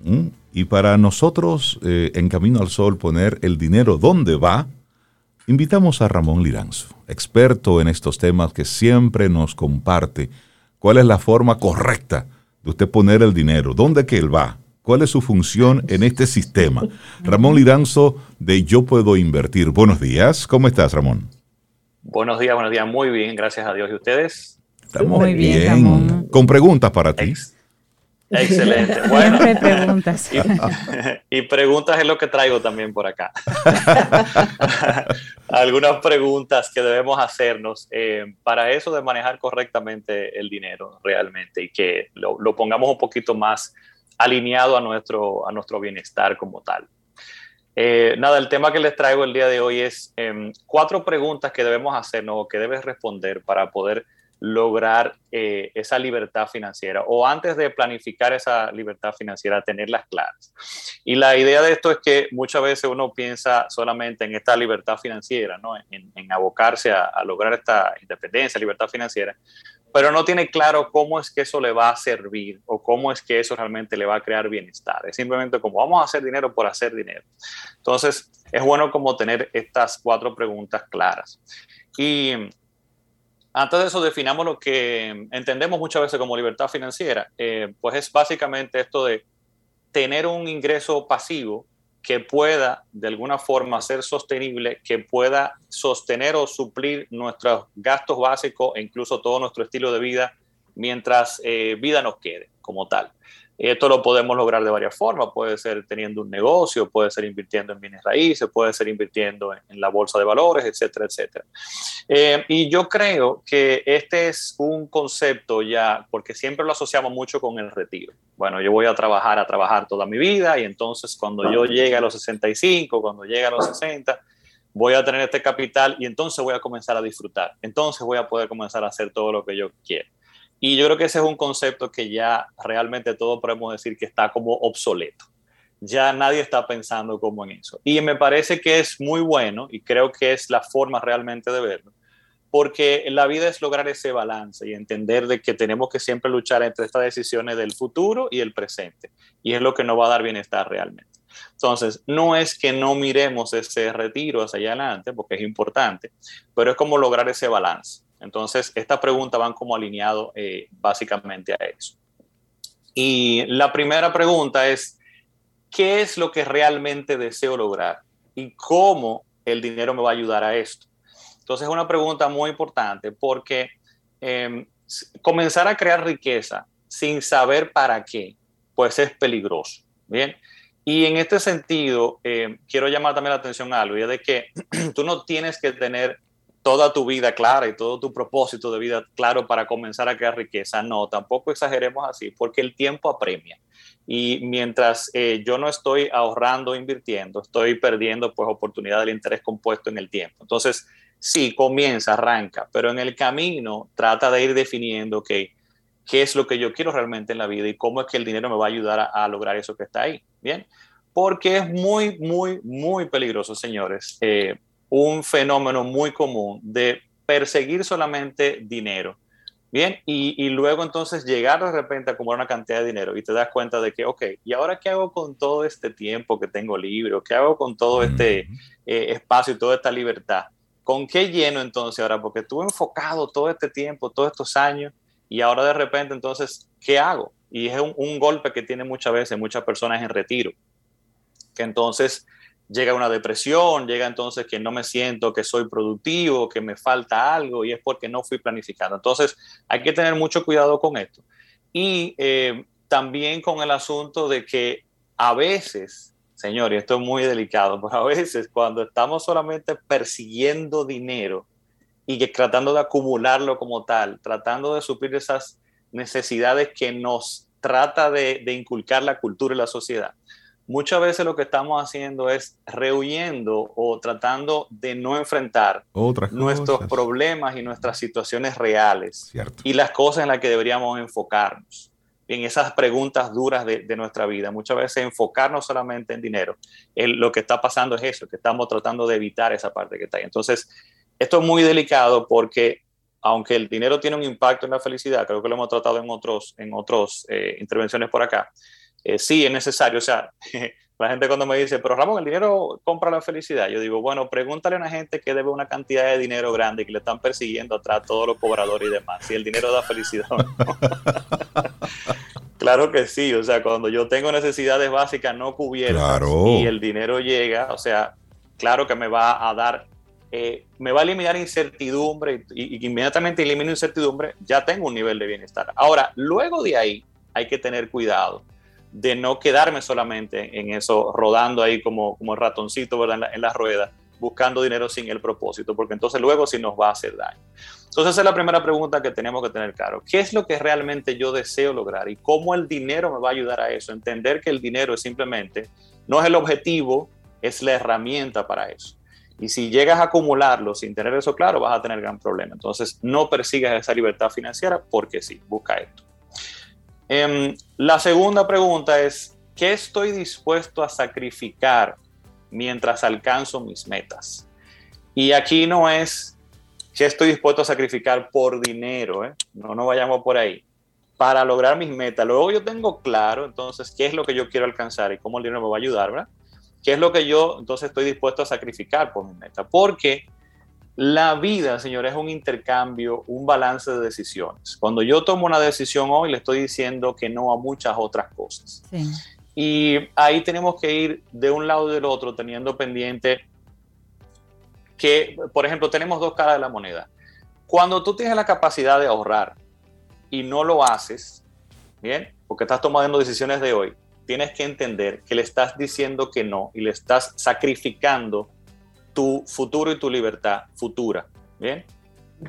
¿Mm? Y para nosotros, eh, en Camino al Sol, poner el dinero donde va, invitamos a Ramón Liranzo, experto en estos temas que siempre nos comparte cuál es la forma correcta de usted poner el dinero, dónde que él va, cuál es su función en este sistema. Ramón Liranzo de Yo Puedo Invertir. Buenos días, ¿cómo estás, Ramón? Buenos días, buenos días, muy bien, gracias a Dios. ¿Y ustedes? Estamos Muy bien, Ramón. Con preguntas para ti. Ex- excelente. Bueno, preguntas. y, y preguntas es lo que traigo también por acá. <laughs> Algunas preguntas que debemos hacernos eh, para eso de manejar correctamente el dinero realmente y que lo, lo pongamos un poquito más alineado a nuestro, a nuestro bienestar como tal. Eh, nada, el tema que les traigo el día de hoy es em, cuatro preguntas que debemos hacernos o que debes responder para poder lograr eh, esa libertad financiera o antes de planificar esa libertad financiera, tenerlas claras. Y la idea de esto es que muchas veces uno piensa solamente en esta libertad financiera, ¿no? en, abocarse a, a, lograr esta independencia, libertad financiera, pero no tiene claro cómo es que eso le va a servir o cómo es que eso realmente le va a crear bienestar. Es simplemente como vamos a hacer dinero por hacer dinero. Entonces, es bueno como tener estas cuatro preguntas claras. Y antes de eso, definamos lo que entendemos muchas veces como libertad financiera. Eh, pues es básicamente esto de tener un ingreso pasivo que pueda de alguna forma ser sostenible, que pueda sostener o suplir nuestros gastos básicos e incluso todo nuestro estilo de vida mientras eh, vida nos quede como tal. Esto lo podemos lograr de varias formas. Puede ser teniendo un negocio, puede ser invirtiendo en bienes raíces, puede ser invirtiendo en, la bolsa de valores, etcétera, etcétera. Eh, y yo creo que este es un concepto ya, porque siempre lo asociamos mucho con el retiro. Bueno, yo voy a trabajar, a trabajar toda mi vida y entonces cuando yo llegue a los 65, cuando llegue a los 60, voy a tener este capital y entonces voy a comenzar a disfrutar. Entonces voy a poder comenzar a hacer todo lo que yo quiero. Y yo creo que ese es un concepto que ya realmente todos podemos decir que está como obsoleto. Ya nadie está pensando como en eso. Y me parece que es muy bueno y creo que es la forma realmente de verlo, porque la vida es lograr ese balance y entender de que tenemos que siempre luchar entre estas decisiones del futuro y el presente. Y es lo que nos va a dar bienestar realmente. Entonces, no es que no miremos ese retiro hacia adelante, porque es importante, pero es como lograr ese balance. Entonces, estas preguntas van como alineado eh, básicamente a eso. Y la primera pregunta es, ¿qué es lo que realmente deseo lograr? ¿Y cómo el dinero me va a ayudar a esto? Entonces, es una pregunta muy importante porque em, comenzar a crear riqueza sin saber para qué, pues es peligroso. Bien. Y en este sentido, em, quiero llamar también la atención a algo, y de que <clears throat> tú no tienes que tener toda tu vida clara y todo tu propósito de vida claro para comenzar a crear riqueza. No, tampoco exageremos así, porque el tiempo apremia. Y mientras eh, yo no estoy ahorrando, invirtiendo, estoy perdiendo pues oportunidad del interés compuesto en el tiempo. Entonces, sí, comienza, arranca, pero en el camino trata de ir definiendo qué es lo que yo quiero realmente en la vida y cómo es que el dinero me va a ayudar a, lograr eso que está ahí. Bien, porque es muy, muy, muy peligroso, señores. Eh, un fenómeno muy común de perseguir solamente dinero. Bien, y, luego entonces llegar de repente a acumular una cantidad de dinero y te das cuenta de que, ok, ¿y ahora qué hago con todo este tiempo que tengo libre? ¿Qué hago con todo este eh, espacio y toda esta libertad? ¿Con qué lleno entonces ahora? Porque estuve enfocado todo este tiempo, todos estos años, y ahora de repente entonces, ¿qué hago? Y es un, un golpe que tiene muchas veces muchas personas en retiro, que entonces llega una depresión, llega entonces que no me siento que soy productivo, que me falta algo y es porque no fui planificando. Entonces hay que tener mucho cuidado con esto. Y eh, también con el asunto de que a veces, señor, y esto es muy delicado, pero a veces cuando estamos solamente persiguiendo dinero y que tratando de acumularlo como tal, tratando de suplir esas necesidades que nos trata de, de inculcar la cultura y la sociedad, muchas veces lo que estamos haciendo es rehuyendo o tratando de no enfrentar nuestros problemas y nuestras situaciones reales y las cosas en las que deberíamos enfocarnos en esas preguntas duras de, nuestra vida. Muchas veces enfocarnos solamente en dinero. lo que está pasando es eso, que estamos tratando de evitar esa parte que está ahí. Entonces, esto es muy delicado porque aunque el dinero tiene un impacto en la felicidad, creo que lo hemos tratado en otros, en otros eh, intervenciones por acá, eh, sí es necesario. O sea, <laughs> la gente cuando me dice, pero Ramón, el dinero compra la felicidad. Yo digo, bueno, pregúntale a una gente que debe una cantidad de dinero grande que le están persiguiendo atrás todos los cobradores y demás, si el dinero da felicidad. <laughs> claro que sí, o sea, cuando yo tengo necesidades básicas no cubiertas y el dinero llega, o sea, claro que me va a dar eh, me va a eliminar incertidumbre y, y, inmediatamente elimino incertidumbre, ya tengo un nivel de bienestar. Ahora, luego de ahí hay que tener cuidado de no quedarme solamente en eso, rodando ahí como, como ratoncito ¿verdad? En, la, rueda, buscando dinero sin el propósito, porque entonces luego sí nos va a hacer daño. Entonces esa es la primera pregunta que tenemos que tener claro. ¿Qué es lo que realmente yo deseo lograr y cómo el dinero me va a ayudar a eso? Entender que el dinero es simplemente, no es el objetivo, es la herramienta para eso. Y si llegas a acumularlo sin tener eso claro, vas a tener gran problema. Entonces, no persigas esa libertad financiera porque sí, busca esto. Em, la segunda pregunta es, ¿qué estoy dispuesto a sacrificar mientras alcanzo mis metas? Y aquí no es qué estoy dispuesto a sacrificar por dinero, ¿eh? no nos vayamos por ahí, para lograr mis metas. Luego yo tengo claro, entonces, qué es lo que yo quiero alcanzar y cómo el dinero me va a ayudar, ¿verdad? ¿Qué es lo que yo entonces estoy dispuesto a sacrificar por mi meta? Porque la vida, señores, es un intercambio, un balance de decisiones. Cuando yo tomo una decisión hoy, le estoy diciendo que no a muchas otras cosas. Y ahí tenemos que ir de un lado y del otro teniendo pendiente que, por ejemplo, tenemos dos caras de la moneda. Cuando tú tienes la capacidad de ahorrar y no lo haces, bien, porque estás tomando decisiones de hoy, tienes que entender que le estás diciendo que no y le estás sacrificando tu futuro y tu libertad futura. Bien.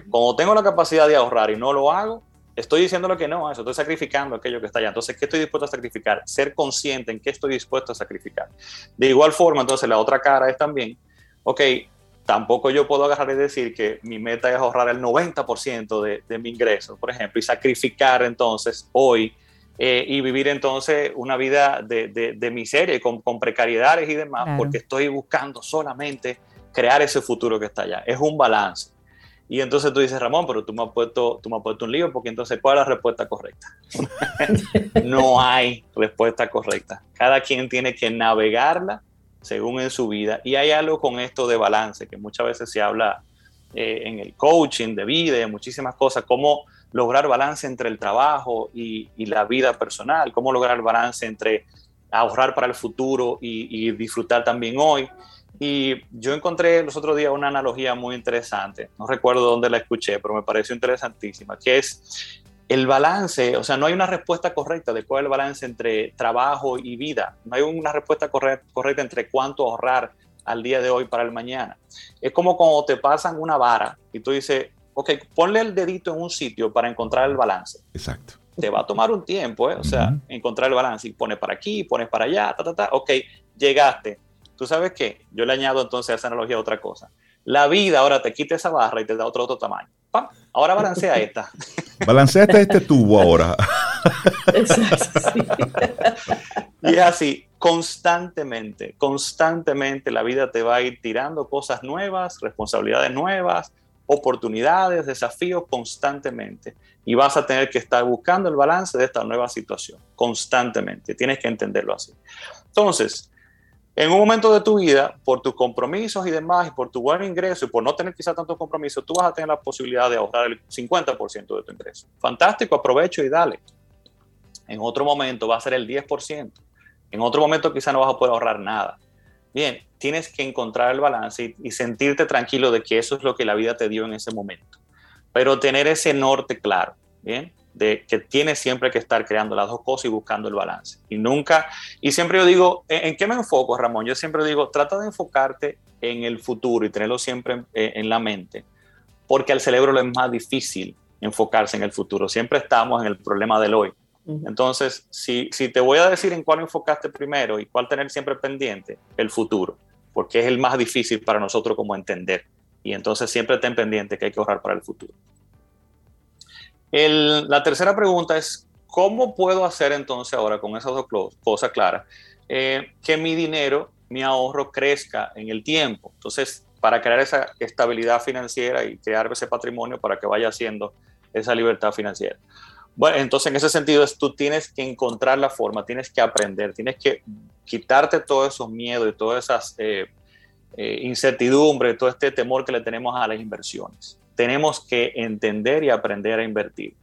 Como tengo la capacidad de ahorrar y no lo hago, estoy diciéndole que no eso, estoy sacrificando aquello que está allá. Entonces, ¿qué estoy dispuesto a sacrificar? Ser consciente en qué estoy dispuesto a sacrificar. De igual forma, entonces, la otra cara es también, ok, tampoco yo puedo agarrar y decir que mi meta es ahorrar el 90% de, de mi ingreso, por ejemplo, y sacrificar entonces hoy eh, y vivir entonces una vida de, de, miseria, con, con, precariedades y demás, porque estoy buscando solamente crear ese futuro que está allá. Es un balance. Y entonces tú dices, Ramón, pero tú me has puesto, tú me has puesto un lío, porque entonces, ¿cuál es la respuesta correcta? <laughs> no hay respuesta correcta. Cada quien tiene que navegarla según en su vida. Y hay algo con esto de balance, que muchas veces se habla eh, en el coaching de vida y muchísimas cosas, como lograr balance entre el trabajo y, la vida personal, cómo lograr balance entre ahorrar para el futuro y, disfrutar también hoy. Y yo encontré los otros días una analogía muy interesante, no recuerdo dónde la escuché, pero me pareció interesantísima, que es el balance, o sea, no hay una respuesta correcta de cuál es el balance entre trabajo y vida, no hay una respuesta correcta, entre cuánto ahorrar al día de hoy para el mañana. Es como cuando te pasan una vara y tú dices, ok, ponle el dedito en un sitio para encontrar el balance. Exacto. Te va a tomar un tiempo, ¿eh? o sea, encontrar el balance y pones para aquí, pones para allá, ta, ta, ta, ok, llegaste. ¿Tú sabes qué? Yo le añado entonces a esa analogía otra cosa. La vida ahora te quita esa barra y te da otro, otro tamaño. ¡Pam! Ahora balancea esta. <laughs> Balancea este tubo ahora. <laughs> Exacto, sí. <laughs> y es así, constantemente, constantemente la vida te va a ir tirando cosas nuevas, responsabilidades nuevas, oportunidades, desafíos constantemente. Y vas a tener que estar buscando el balance de esta nueva situación constantemente. Tienes que entenderlo así. Entonces, en un momento de tu vida, por tus compromisos y demás, y por tu buen ingreso, y por no tener quizá tantos compromisos, tú vas a tener la posibilidad de ahorrar el 50% de tu ingreso. Fantástico, aprovecho y dale. En otro momento va a ser el 10%. En otro momento quizá no vas a poder ahorrar nada. Bien, tienes que encontrar el balance y, sentirte tranquilo de que eso es lo que la vida te dio en ese momento. Pero tener ese norte claro, ¿bien? De que tienes siempre que estar creando las dos cosas y buscando el balance. Y nunca, y siempre yo digo, ¿en, qué me enfoco, Ramón? Yo siempre digo, trata de enfocarte en el futuro y tenerlo siempre en, en la mente, porque al cerebro le es más difícil enfocarse en el futuro. Siempre estamos en el problema del hoy. Entonces, si, si te voy a decir en cuál enfocaste primero y cuál tener siempre pendiente, el futuro, porque es el más difícil para nosotros como entender. Y entonces siempre ten pendiente que hay que ahorrar para el futuro. La tercera pregunta es, ¿cómo puedo hacer entonces ahora con esas dos cosas claras eh, que mi dinero, mi ahorro crezca en el tiempo? Entonces, para crear esa estabilidad financiera y crear ese patrimonio para que vaya haciendo esa libertad financiera. Bueno, entonces en ese sentido es, tú tienes que encontrar la forma, tienes que aprender, tienes que quitarte todos esos miedos y todas esas eh, eh, incertidumbres, todo este temor que le tenemos a las inversiones. Tenemos que entender y aprender a invertir.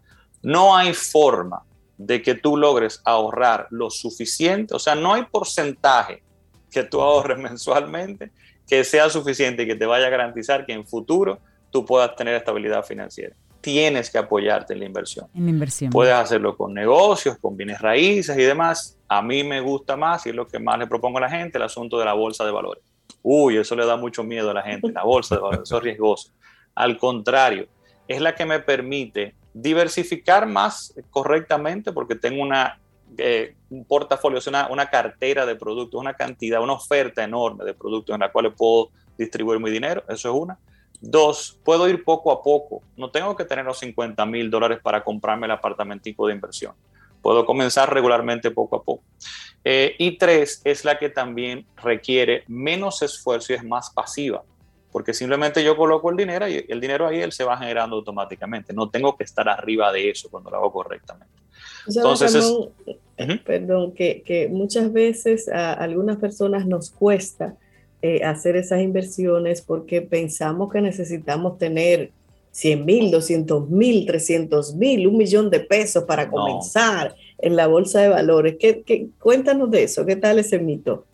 No hay forma de que tú logres ahorrar lo suficiente, o sea, no hay porcentaje que tú ahorres <laughs> mensualmente que sea suficiente y que te vaya a garantizar que en futuro tú puedas tener estabilidad financiera tienes que apoyarte en la inversión. En inversión. Puedes hacerlo con negocios, con bienes raíces y demás. A mí me gusta más y es lo que más le propongo a la gente, el asunto de la bolsa de valores. Uy, eso le da mucho miedo a la gente, la bolsa de valores, eso es riesgoso. Al contrario, es la que me permite diversificar más correctamente porque tengo una, eh, un portafolio, una, una cartera de productos, una cantidad, una oferta enorme de productos en la cual puedo distribuir mi dinero, eso es una. Dos, puedo ir poco a poco. No tengo que tener los 50 mil dólares para comprarme el apartamentico de inversión. Puedo comenzar regularmente poco a poco. Eh, y tres, es la que también requiere menos esfuerzo y es más pasiva porque simplemente yo coloco el dinero y el dinero ahí él se va generando automáticamente. No tengo que estar arriba de eso cuando lo hago correctamente. Entonces, perdón, que, que, muchas veces a algunas personas nos cuesta eh, hacer esas inversiones porque pensamos que necesitamos tener 100 mil, 200 mil, 300 mil, un millón de pesos para comenzar en la bolsa de valores. ¿Qué, qué, cuéntanos de eso, ¿qué tal ese mito?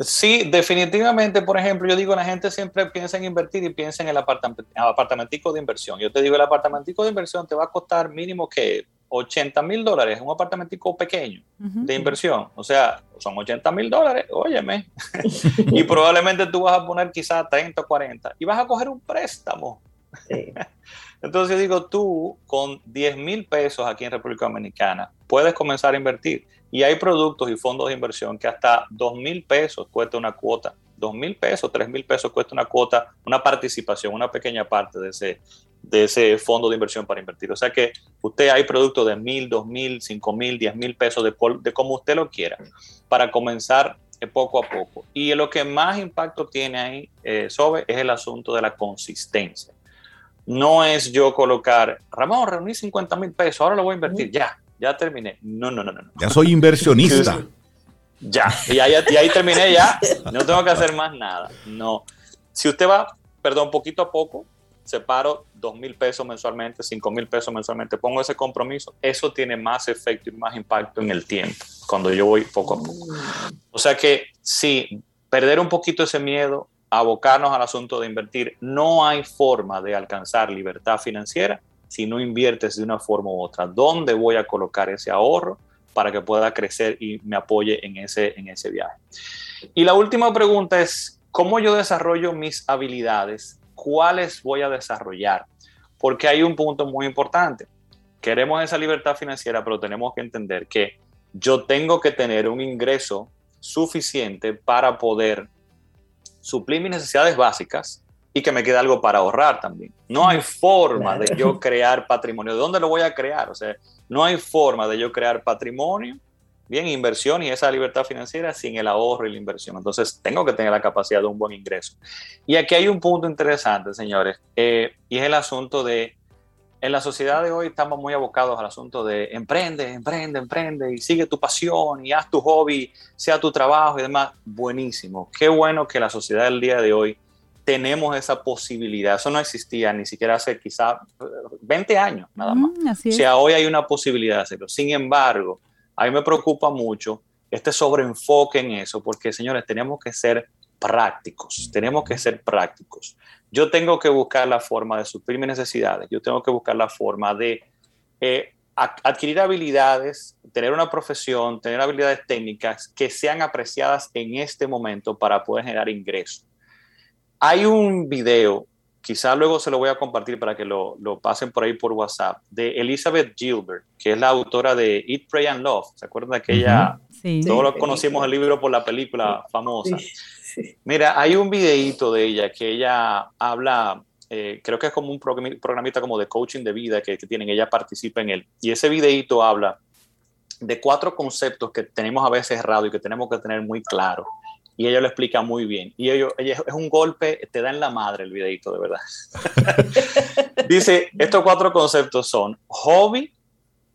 Sí, definitivamente, por ejemplo, yo digo, la gente siempre piensa en invertir y piensa en el apartamentico de inversión. Yo te digo, el apartamentico de inversión te va a costar mínimo que 80 mil dólares, un apartamentico pequeño de inversión. O sea, son 80 mil dólares, óyeme. <laughs> y probablemente tú vas a poner quizás 30 o 40 y vas a coger un préstamo. <laughs> Entonces yo digo, tú con 10 mil pesos aquí en República Dominicana puedes comenzar a invertir. Y hay productos y fondos de inversión que hasta 2 mil pesos cuesta una cuota. 2 mil pesos, 3 mil pesos cuesta una cuota, una participación, una pequeña parte de ese, de ese fondo de inversión para invertir. O sea que usted hay productos de mil, dos mil, cinco mil, diez mil pesos, de, de como usted lo quiera, para comenzar poco a poco. Y lo que más impacto tiene ahí, eh, Sobe, es el asunto de la consistencia. No es yo colocar, Ramón, reuní 50 mil pesos, ahora lo voy a invertir, ya, ya terminé. No, no, no, no. Ya soy inversionista. <laughs> ya, y ahí, y ahí terminé ya. No tengo que hacer más nada. No. Si usted va, perdón, poquito a poco, separo dos mil pesos mensualmente, cinco mil pesos mensualmente, pongo ese compromiso, eso tiene más efecto y más impacto en el tiempo, cuando yo voy poco a poco. O sea que sí, perder un poquito ese miedo, abocarnos al asunto de invertir, no hay forma de alcanzar libertad financiera si no inviertes de una forma u otra. ¿Dónde voy a colocar ese ahorro para que pueda crecer y me apoye en ese, en ese viaje? Y la última pregunta es, ¿cómo yo desarrollo mis habilidades? ¿Cuáles voy a desarrollar? Porque hay un punto muy importante. Queremos esa libertad financiera, pero tenemos que entender que yo tengo que tener un ingreso suficiente para poder suplir mis necesidades básicas y que me quede algo para ahorrar también. No hay forma de yo crear patrimonio. ¿De dónde lo voy a crear? O sea, no hay forma de yo crear patrimonio, bien, inversión y esa libertad financiera sin el ahorro y la inversión. Entonces, tengo que tener la capacidad de un buen ingreso. Y aquí hay un punto interesante, señores, eh, y es el asunto de, en la sociedad de hoy estamos muy abocados al asunto de emprende, emprende, emprende y sigue tu pasión y haz tu hobby, sea tu trabajo y demás. Buenísimo. Qué bueno que la sociedad del día de hoy tenemos esa posibilidad. Eso no existía ni siquiera hace quizá 20 años, nada más. o sea, hoy hay una posibilidad de hacerlo. Sin embargo, a mí me preocupa mucho este sobreenfoque en eso, porque señores, tenemos que ser prácticos, tenemos que ser prácticos. Yo tengo que buscar la forma de suplir mis necesidades, yo tengo que buscar la forma de eh, adquirir habilidades, tener una profesión, tener habilidades técnicas que sean apreciadas en este momento para poder generar ingresos. Hay un video, quizá luego se lo voy a compartir para que lo, pasen por ahí por WhatsApp, de Elizabeth Gilbert, que es la autora de Eat, Pray and Love. ¿Se acuerdan de aquella? Sí. Todos lo conocimos el libro por la película famosa. Mira, hay un videíto de ella que ella habla, eh, creo que es como un programita como de coaching de vida que, que tienen, ella participa en él. Y ese videíto habla de cuatro conceptos que tenemos a veces errados y que tenemos que tener muy claro y ella lo explica muy bien. Y ello, ella es un golpe, te da en la madre el videito, de verdad. <laughs> Dice, estos cuatro conceptos son hobby,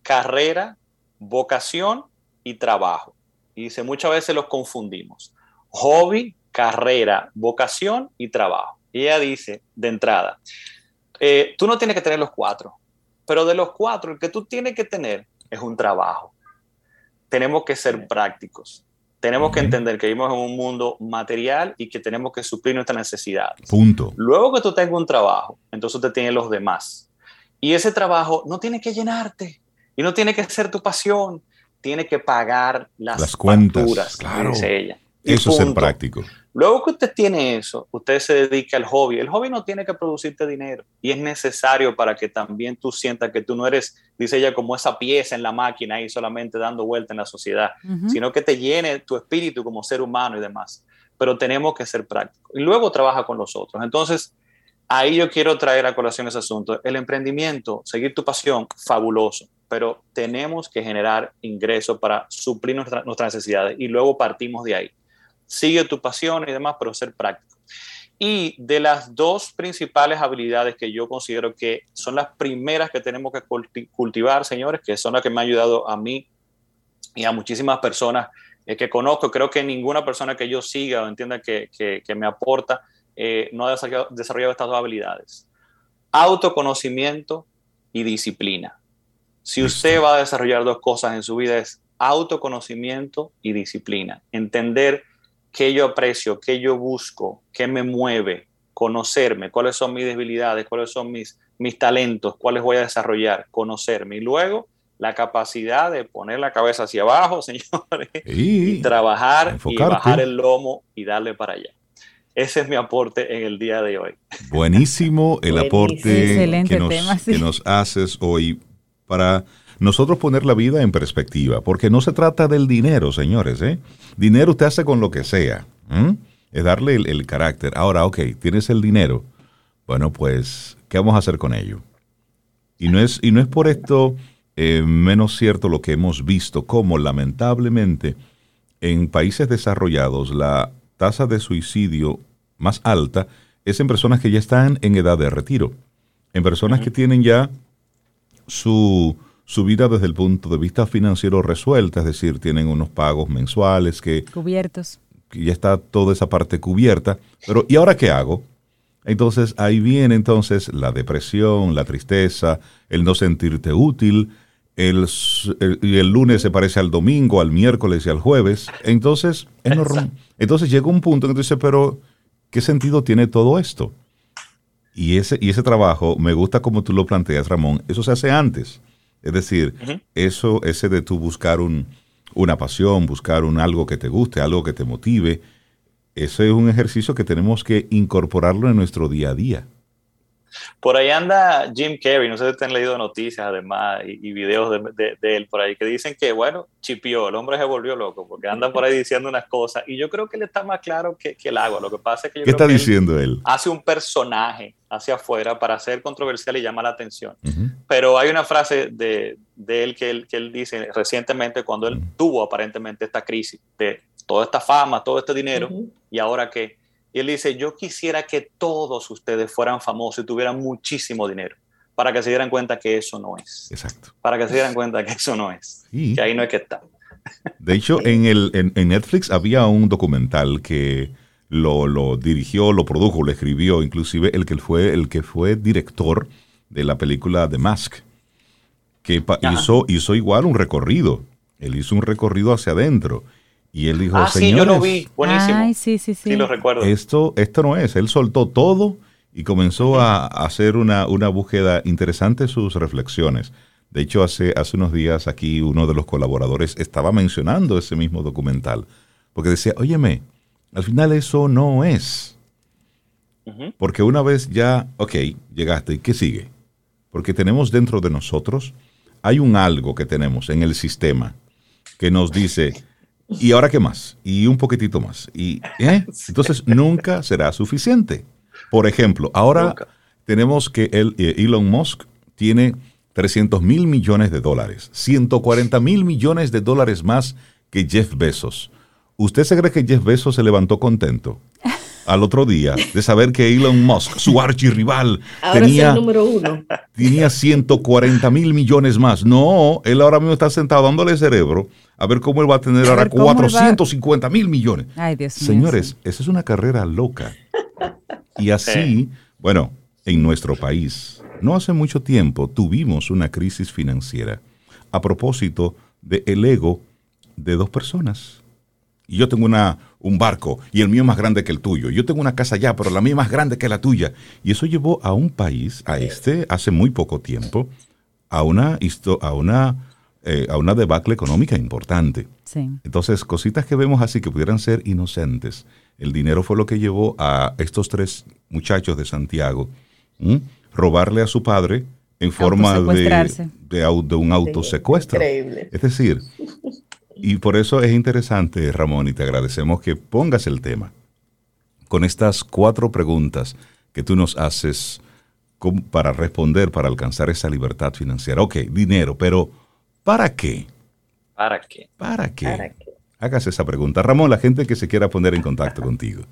carrera, vocación y trabajo. Y dice, muchas veces los confundimos. Hobby, carrera, vocación y trabajo. Y ella dice, de entrada, eh, tú no tienes que tener los cuatro, pero de los cuatro, el que tú tienes que tener es un trabajo. Tenemos que ser prácticos tenemos que entender que vivimos en un mundo material y que tenemos que suplir nuestras necesidades. Punto. Luego que tú tengas un trabajo, entonces te tienen los demás. Y ese trabajo no tiene que llenarte y no tiene que ser tu pasión, tiene que pagar las, las cuentas, claro. ella. Eso es el práctico. Luego que usted tiene eso, usted se dedica al hobby. El hobby no tiene que producirte dinero y es necesario para que también tú sientas que tú no eres, dice ella, como esa pieza en la máquina ahí solamente dando vuelta en la sociedad, sino que te llene tu espíritu como ser humano y demás. pero tenemos que ser prácticos. Y luego trabaja con los otros. Entonces, ahí yo quiero traer a colación ese asunto. El emprendimiento, seguir tu pasión, fabuloso, pero tenemos que generar ingresos para suplir nuestras necesidades y luego partimos de ahí. Sigue tu pasión y demás, pero ser práctico. Y de las dos principales habilidades que yo considero que son las primeras que tenemos que cultivar, señores, que son las que me han ayudado a mí y a muchísimas personas eh, que conozco, creo que ninguna persona que yo siga o entienda que, que, me aporta eh, no ha desarrollado, estas dos habilidades. Autoconocimiento y disciplina. Si usted va a desarrollar dos cosas en su vida es autoconocimiento y disciplina. Entender qué yo aprecio, qué yo busco, qué me mueve, conocerme, cuáles son mis debilidades, cuáles son mis, mis talentos, cuáles voy a desarrollar, conocerme. Y luego la capacidad de poner la cabeza hacia abajo, <laughs> señores, y, trabajar y bajar el lomo y darle para allá. Ese es mi aporte en el día de hoy. Buenísimo el aporte que nos, que nos haces hoy para nosotros poner la vida en perspectiva, porque no se trata del dinero, señores. ¿eh? Dinero usted hace con lo que sea. Es darle el, carácter. Ahora, ok, tienes el dinero. Bueno, pues, ¿qué vamos a hacer con ello? Y no es, y no es por esto eh, menos cierto lo que hemos visto, como lamentablemente en países desarrollados la tasa de suicidio más alta es en personas que ya están en edad de retiro, en personas que tienen ya su, su vida desde el punto de vista financiero resuelta, es decir, tienen unos pagos mensuales que... Cubiertos. Que ya está toda esa parte cubierta. Pero ¿y ahora qué hago? Entonces ahí viene entonces la depresión, la tristeza, el no sentirte útil, el, y el lunes se parece al domingo, al miércoles y al jueves. Entonces, es entonces llega un punto en que tú dices, pero ¿qué sentido tiene todo esto? Y ese, y ese trabajo, me gusta como tú lo planteas, Ramón, eso se hace antes. Es decir, eso, ese de tú buscar un, una pasión, buscar un algo que te guste, algo que te motive, ese es un ejercicio que tenemos que incorporarlo en nuestro día a día. Por ahí anda Jim Carrey, no sé si te han leído noticias además y, videos de, él por ahí que dicen que, bueno, chipió, el hombre se volvió loco porque anda por ahí diciendo unas cosas y yo creo que él está más claro que, el agua. Lo que pasa es que yo ¿Qué está diciendo él, Hace un personaje hacia afuera para ser controversial y llama la atención. Pero hay una frase de, él, que él que él dice recientemente cuando él tuvo aparentemente esta crisis de toda esta fama, todo este dinero y ahora que y él dice, yo quisiera que todos ustedes fueran famosos y tuvieran muchísimo dinero para que se dieran cuenta que eso no es. Exacto. Para que se dieran cuenta que eso no es. Que ahí no hay que estar. <laughs> De hecho, en, el, en, Netflix había un documental que lo, dirigió, lo produjo, lo escribió, inclusive el que fue, el que fue director de la película The Mask, que hizo, hizo igual un recorrido. Él hizo un recorrido hacia adentro y él dijo, ah, sí, yo lo vi, buenísimo. sí, sí, sí. Sí, lo recuerdo. Esto, esto no es. Él soltó todo y comenzó a, hacer una, una, búsqueda interesante sus reflexiones. De hecho, hace, hace unos días aquí uno de los colaboradores estaba mencionando ese mismo documental, porque decía, óyeme, al final eso no es. Porque una vez ya, ok, llegaste, ¿y qué sigue? Porque tenemos dentro de nosotros, hay un algo que tenemos en el sistema que nos dice, ¿Y ahora qué más? Y un poquitito más. Y ¿eh? <laughs> entonces nunca será suficiente. Por ejemplo, ahora tenemos que el, eh, Elon Musk tiene 300 mil millones de dólares, 140 mil millones de dólares más que Jeff Bezos. ¿Usted se cree que Jeff Bezos se levantó contento? al otro día de saber que Elon Musk, su archirrival, tenía, número uno. tenía 140 mil millones más. No, él ahora mismo está sentado dándole cerebro a ver cómo él va a tener ahora 450 mil millones. Ay, Dios Señores, esa es una carrera loca. <laughs> Y así, bueno, en nuestro país, no hace mucho tiempo tuvimos una crisis financiera a propósito del el ego de dos personas. Y yo tengo una, un barco y el mío es más grande que el tuyo. Yo tengo una casa allá, pero la mía es más grande que la tuya. Y eso llevó a un país, a este, hace muy poco tiempo, a una, a una, eh, a una debacle económica importante. Entonces, cositas que vemos así que pudieran ser inocentes. El dinero fue lo que llevó a estos tres muchachos de Santiago robarle a su padre en forma de, de, un autosecuestro. Es decir, y por eso es interesante, Ramón, y te agradecemos que pongas el tema. con estas cuatro preguntas que tú nos haces para responder, para alcanzar esa libertad financiera. Ok, dinero, pero ¿para qué? ¿Para qué? ¿Para qué? ¿Para qué? Hágase esa pregunta. Ramón, la gente que se quiera poner en contacto contigo.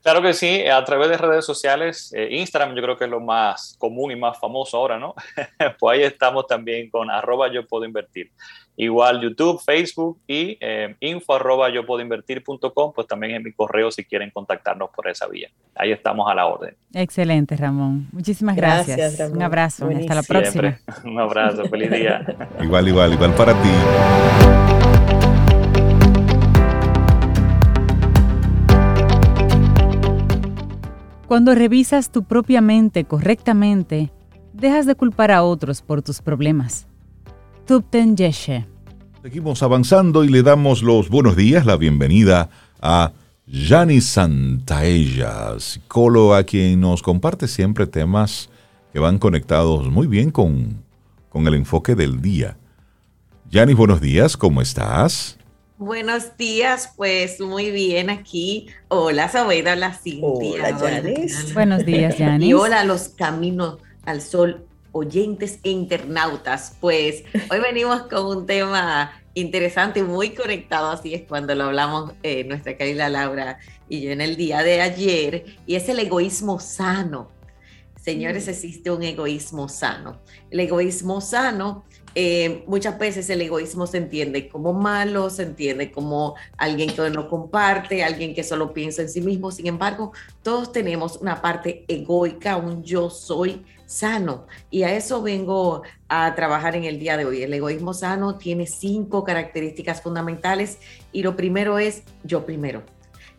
Claro que sí, a través de redes sociales, eh, Instagram yo creo que es lo más común y más famoso ahora, ¿no? <laughs> pues ahí estamos también con arroba yo puedo invertir. Igual YouTube, Facebook y eh, info arroba yo puedo invertir.com, pues también en mi correo si quieren contactarnos por esa vía. Ahí estamos a la orden. Excelente, Ramón. Muchísimas gracias. Un abrazo. Hasta la próxima. Un abrazo. Feliz día. <laughs> igual, igual, igual para ti. Cuando revisas tu propia mente correctamente, dejas de culpar a otros por tus problemas. Tupten Yeshe. Seguimos avanzando y le damos los buenos días, la bienvenida a Yani Santaella, psicóloga, quien nos comparte siempre temas que van conectados muy bien con, con el enfoque del día. Yani, buenos días, ¿cómo estás? Buenos días, pues muy bien aquí. Hola, Sabeida, hola, Cintia. Hola, Janis. Buenos días, Janis. Y hola, los caminos al sol, oyentes e internautas. Pues hoy venimos con un tema interesante, muy conectado, así es cuando lo hablamos eh, nuestra querida Laura y yo en el día de ayer, y es el egoísmo sano. Señores, mm. existe un egoísmo sano. El egoísmo sano eh, muchas veces el egoísmo se entiende como malo, se entiende como alguien que no comparte, alguien que solo piensa en sí mismo. Sin embargo, todos tenemos una parte egoica, un yo soy sano. Y a eso vengo a trabajar en el día de hoy. El egoísmo sano tiene cinco características fundamentales y lo primero es yo primero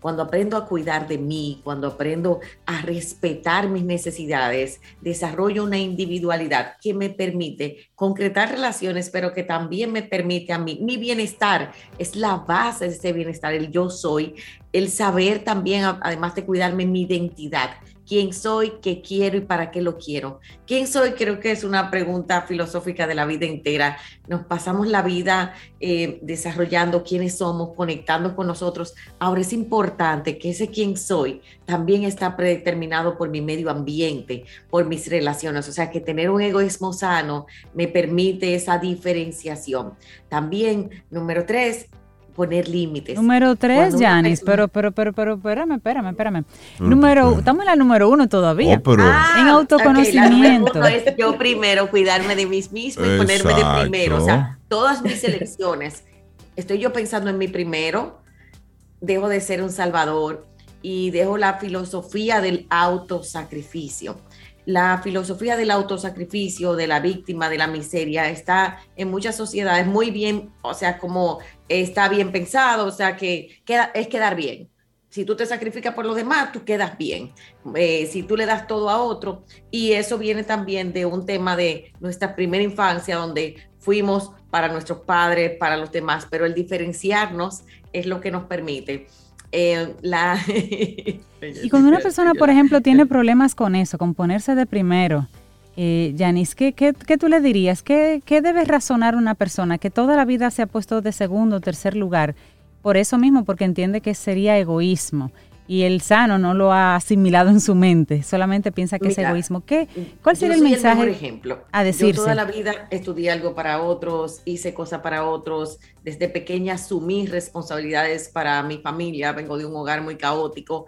cuando aprendo a cuidar de mí, cuando aprendo a respetar mis necesidades, desarrollo una individualidad que me permite concretar relaciones, pero que también me permite a mí, mi bienestar es la base de ese bienestar, el yo soy, el saber también, además de cuidarme, mi identidad quién soy, qué quiero y para qué lo quiero. ¿Quién soy? Creo que es una pregunta filosófica de la vida entera. Nos pasamos la vida eh, desarrollando quiénes somos, conectando con nosotros. Ahora es importante que ese quién soy también está predeterminado por mi medio ambiente, por mis relaciones. O sea, que tener un egoísmo sano me permite esa diferenciación. También, número tres, poner límites. Número tres, Janis, pero, pero, pero, pero, espérame, espérame, espérame. Mm, número, estamos en la número uno todavía. Oh, ah, en autoconocimiento. es yo primero cuidarme de mí mismo y ponerme de primero. O sea, todas mis elecciones, estoy yo pensando en mi primero, dejo de ser un salvador y dejo la filosofía del autosacrificio la filosofía del autosacrificio, de la víctima, de la miseria, está en muchas sociedades muy bien, o sea, como está bien pensado, o sea, que queda, es quedar bien. Si tú te sacrificas por los demás, tú quedas bien. Eh, si tú le das todo a otro, y eso viene también de un tema de nuestra primera infancia, donde fuimos para nuestros padres, para los demás, pero el diferenciarnos es lo que nos permite eh, la... <laughs> y cuando una persona, por ejemplo, tiene problemas con eso, con ponerse de primero, eh, Janice, ¿qué, qué, tú le dirías? ¿Qué, ¿Qué debe razonar una persona que toda la vida se ha puesto de segundo o tercer lugar? Por eso mismo, porque entiende que sería egoísmo y el sano no lo ha asimilado en su mente, solamente piensa que es egoísmo. ¿Qué, ¿Cuál sería el mensaje? por ejemplo, a decirse? Yo toda la vida estudié algo para otros, hice cosas para otros, desde pequeña asumí responsabilidades para mi familia, vengo de un hogar muy caótico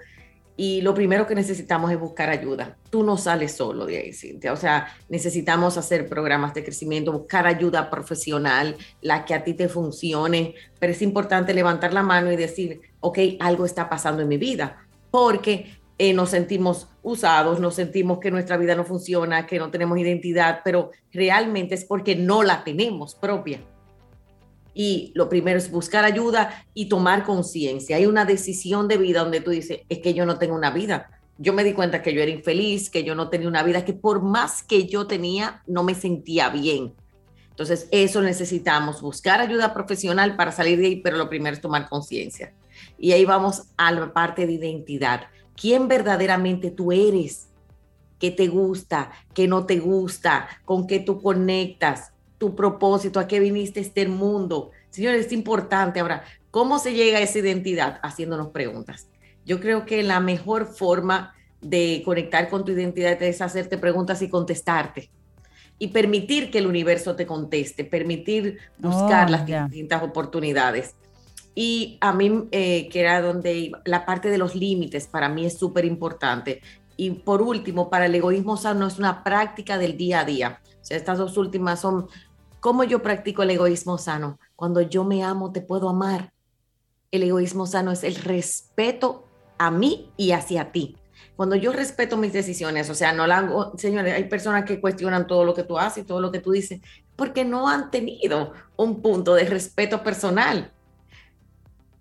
y lo primero que necesitamos es buscar ayuda. Tú no sales solo de ahí, Cintia. O sea, necesitamos hacer programas de crecimiento, buscar ayuda profesional, la que a ti te funcione, pero es importante levantar la mano y decir, ok, algo está pasando en mi vida, porque eh, nos sentimos usados, nos sentimos que nuestra vida no funciona, que no tenemos identidad, pero realmente es porque no la tenemos propia. Y lo primero es buscar ayuda y tomar conciencia. Hay una decisión de vida donde tú dices, es que yo no tengo una vida. Yo me di cuenta que yo era infeliz, que yo no tenía una vida, que por más que yo tenía, no me sentía bien. Entonces, eso necesitamos, buscar ayuda profesional para salir de ahí, pero lo primero es tomar conciencia. Y ahí vamos a la parte de identidad. ¿Quién verdaderamente tú eres? ¿Qué te gusta? ¿Qué no te gusta? ¿Con qué tú conectas? Tu propósito, a qué viniste este mundo. Señores, es importante. Ahora, ¿cómo se llega a esa identidad? Haciéndonos preguntas. Yo creo que la mejor forma de conectar con tu identidad es hacerte preguntas y contestarte. Y permitir que el universo te conteste, permitir buscar oh, las distintas oportunidades. Y a mí, eh, que era donde la parte de los límites, para mí es súper importante. Y por último, para el egoísmo sano es una práctica del día a día. O sea, estas dos últimas son, ¿cómo yo practico el egoísmo sano? Cuando yo me amo, te puedo amar. El egoísmo sano es el respeto a mí y hacia ti. Cuando yo respeto mis decisiones, o sea, no la hago, señores, hay personas que cuestionan todo lo que tú haces y todo lo que tú dices, porque no han tenido un punto de respeto personal.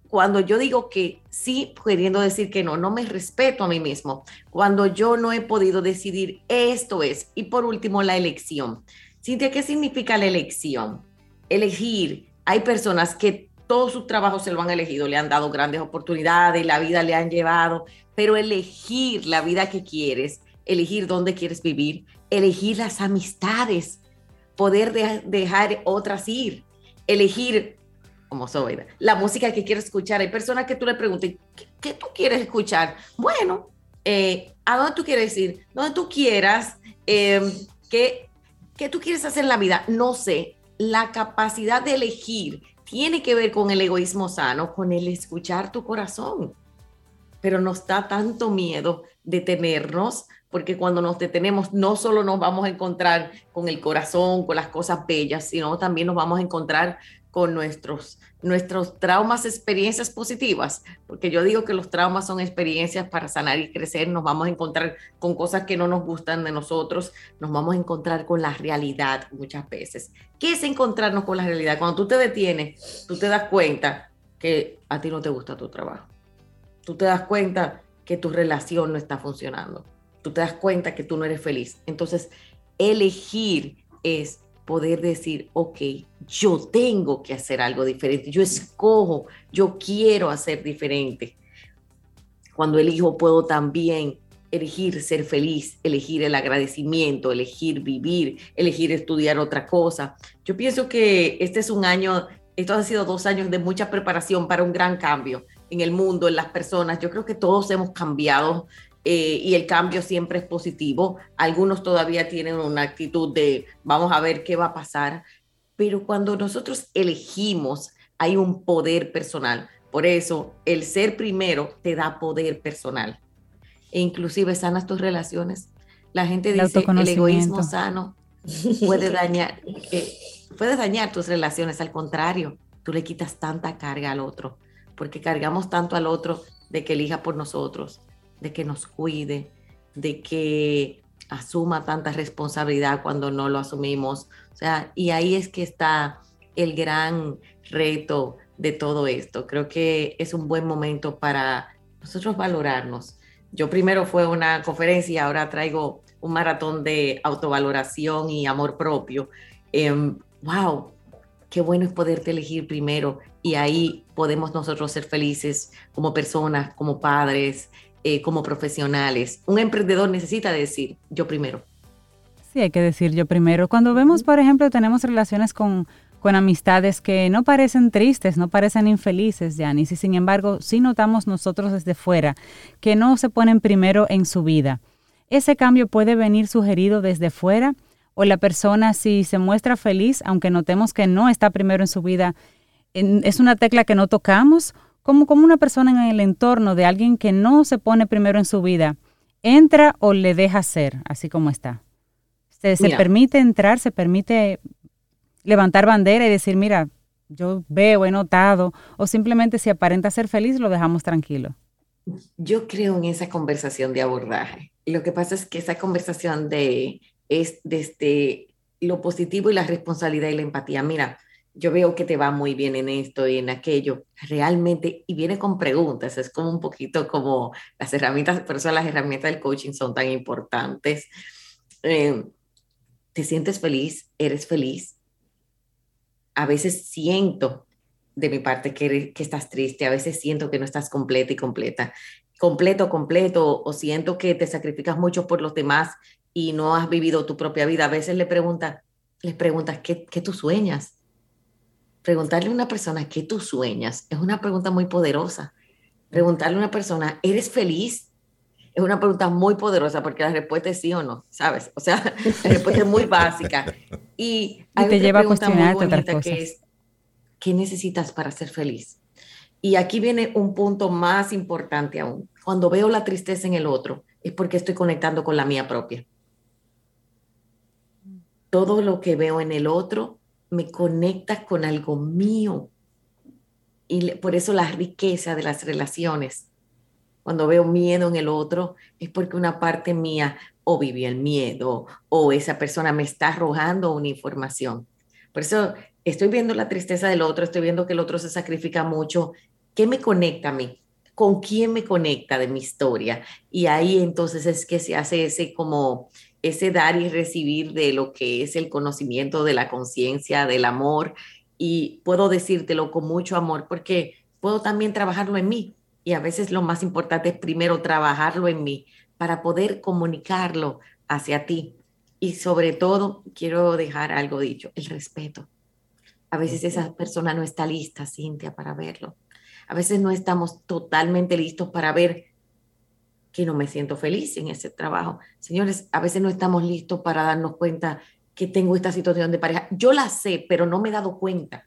Cuando yo digo que sí, queriendo decir que no, no me respeto a mí mismo. Cuando yo no he podido decidir esto es. Y por último, la elección. Cintia, ¿qué significa la elección? Elegir. Hay personas que todos sus trabajos se lo han elegido, le han dado grandes oportunidades, la vida le han llevado, pero elegir la vida que quieres, elegir dónde quieres vivir, elegir las amistades, poder dejar otras ir, elegir, como soy, la música que quieres escuchar. Hay personas que tú le preguntas, ¿qué, tú quieres escuchar? Bueno, eh, ¿a dónde tú quieres ir? Donde tú quieras, eh, ¿qué, ¿qué tú quieres hacer en la vida? No sé. La capacidad de elegir tiene que ver con el egoísmo sano, con el escuchar tu corazón. Pero nos da tanto miedo detenernos, porque cuando nos detenemos no solo nos vamos a encontrar con el corazón, con las cosas bellas, sino también nos vamos a encontrar con nuestros, nuestros traumas, experiencias positivas, porque yo digo que los traumas son experiencias para sanar y crecer, nos vamos a encontrar con cosas que no nos gustan de nosotros, nos vamos a encontrar con la realidad muchas veces. ¿Qué es encontrarnos con la realidad? Cuando tú te detienes, tú te das cuenta que a ti no te gusta tu trabajo. Tú te das cuenta que tu relación no está funcionando. Tú te das cuenta que tú no eres feliz. Entonces, elegir es poder decir, ok, yo tengo que hacer algo diferente, yo escojo, yo quiero hacer diferente. Cuando elijo puedo también elegir ser feliz, elegir el agradecimiento, elegir vivir, elegir estudiar otra cosa. Yo pienso que este es un año, estos han sido dos años de mucha preparación para un gran cambio en el mundo, en las personas. Yo creo que todos hemos cambiado eh, y el cambio siempre es positivo. Algunos todavía tienen una actitud de vamos a ver qué va a pasar, pero cuando nosotros elegimos hay un poder personal. Por eso el ser primero te da poder personal e inclusive sanas tus relaciones. La gente dice el egoísmo sano <laughs> puede dañar, eh, puede dañar tus relaciones. Al contrario, tú le quitas tanta carga al otro, porque cargamos tanto al otro de que elija por nosotros, de que nos cuide, de que asuma tanta responsabilidad cuando no lo asumimos. O sea, y ahí es que está el gran reto de todo esto. Creo que es un buen momento para nosotros valorarnos. Yo primero fue una conferencia ahora traigo un maratón de autovaloración y amor propio. wow, em, qué bueno es poderte elegir primero y ahí podemos nosotros ser felices como personas, como padres, eh, como profesionales. Un emprendedor necesita decir yo primero. Sí, hay que decir yo primero. Cuando vemos, por ejemplo, tenemos relaciones con, con amistades que no parecen tristes, no parecen infelices, Yanis, y sin embargo, sí notamos nosotros desde fuera que no se ponen primero en su vida. Ese cambio puede venir sugerido desde fuera o la persona si se muestra feliz, aunque notemos que no está primero en su vida, es una tecla que no tocamos como, como una persona en el entorno de alguien que no se pone primero en su vida, entra o le deja ser, así como está. Se, se permite entrar, se permite levantar bandera y decir, mira, yo veo, he notado, o simplemente si aparenta ser feliz, lo dejamos tranquilo. Yo creo en esa conversación de abordaje. Lo que pasa es que esa conversación de es desde lo positivo y la responsabilidad y la empatía. Mira, yo veo que te va muy bien en esto y en aquello, realmente, y viene con preguntas, es como un poquito como las herramientas, por eso las herramientas del coaching son tan importantes. Eh, ¿Te sientes feliz? ¿Eres feliz? A veces siento de mi parte que, que estás triste, a veces siento que no estás completa y completa, completo, completo, o siento que te sacrificas mucho por los demás y no has vivido tu propia vida. A veces le preguntas, les preguntas, ¿qué, qué tú sueñas? Preguntarle a una persona qué tú sueñas es una pregunta muy poderosa, Preguntarle a una persona, ¿eres feliz? Es una pregunta muy poderosa porque la respuesta es sí o no, ¿sabes? O sea, <laughs> la respuesta es muy básica. Y, te lleva a cuestionarte otras cosas. Que es, ¿qué necesitas para ser feliz? Y aquí viene un punto más importante aún. Cuando veo la tristeza en el otro, es porque estoy conectando con la mía propia. Todo lo que veo en el otro me conecta con algo mío. Y por eso la riqueza de las relaciones. Cuando veo miedo en el otro, es porque una parte mía o vivió el miedo o esa persona me está arrojando una información. Por eso estoy viendo la tristeza del otro, estoy viendo que el otro se sacrifica mucho. ¿Qué me conecta a mí? ¿Con quién me conecta de mi historia? Y ahí entonces es que se hace ese como ese dar y recibir de lo que es el conocimiento de la conciencia, del amor. Y puedo decírtelo con mucho amor porque puedo también trabajarlo en mí. Y a veces lo más importante es primero trabajarlo en mí para poder comunicarlo hacia ti. Y sobre todo, quiero dejar algo dicho, el respeto. A veces esa persona no está lista, Cintia, para verlo. A veces no estamos totalmente listos para ver que no me siento feliz en ese trabajo. Señores, a veces no estamos listos para darnos cuenta que tengo esta situación de pareja. Yo la sé, pero no me he dado cuenta.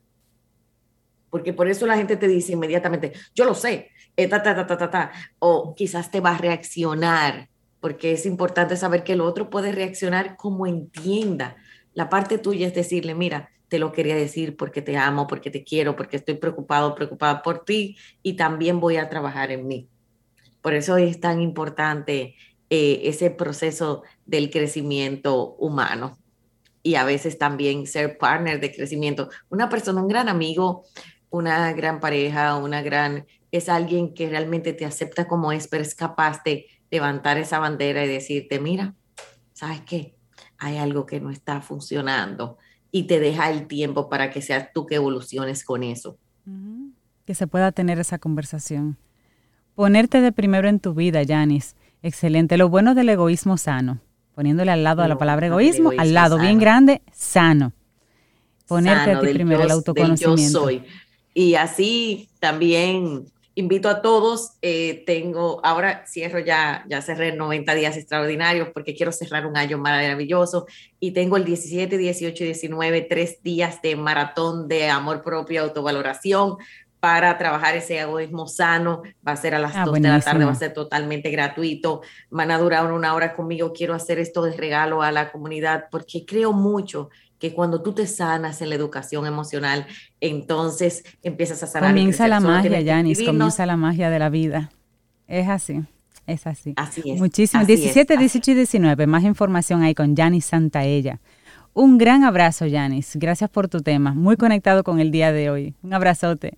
Porque por eso la gente te dice inmediatamente, yo lo sé, eh, ta, ta, ta, ta, o quizás te va a reaccionar, porque es importante saber que el otro puede reaccionar como entienda. La parte tuya es decirle, mira, te lo quería decir porque te amo, porque te quiero, porque estoy preocupado, preocupada por ti y también voy a trabajar en mí. Por eso es tan importante eh, ese proceso del crecimiento humano y a veces también ser partner de crecimiento. Una persona, un gran amigo, una gran pareja, una gran, es alguien que realmente te acepta como es, pero es capaz de levantar esa bandera y decirte, mira, ¿sabes qué? Hay algo que no está funcionando y te deja el tiempo para que seas tú que evoluciones con eso. Que se pueda tener esa conversación. Ponerte de primero en tu vida, Janis. Excelente. Lo bueno del egoísmo sano. Poniéndole al lado a la palabra egoísmo, al lado bien grande, sano. Ponerte a ti primero el autoconocimiento. Yo soy. Y así también invito a todos. Eh, tengo, ahora cierro ya, ya cerré 90 días extraordinarios porque quiero cerrar un año maravilloso. Y tengo el 17, 18 y 19, tres días de maratón de amor propio, autovaloración para trabajar ese egoísmo sano. Va a ser a las ah, 2 de la tarde, va a ser totalmente gratuito. Van a durar una hora conmigo. Quiero hacer esto de regalo a la comunidad porque creo mucho que cuando tú te sanas en la educación emocional, entonces empiezas a sanar. Comienza la magia, Yanis, comienza la magia de la vida. Es así. Es así. Así es. Muchísimo. 17, 18 y 19. Más información ahí con Yanis Santaella. Un gran abrazo, Yanis. Gracias por tu tema. Muy conectado con el día de hoy. Un abrazote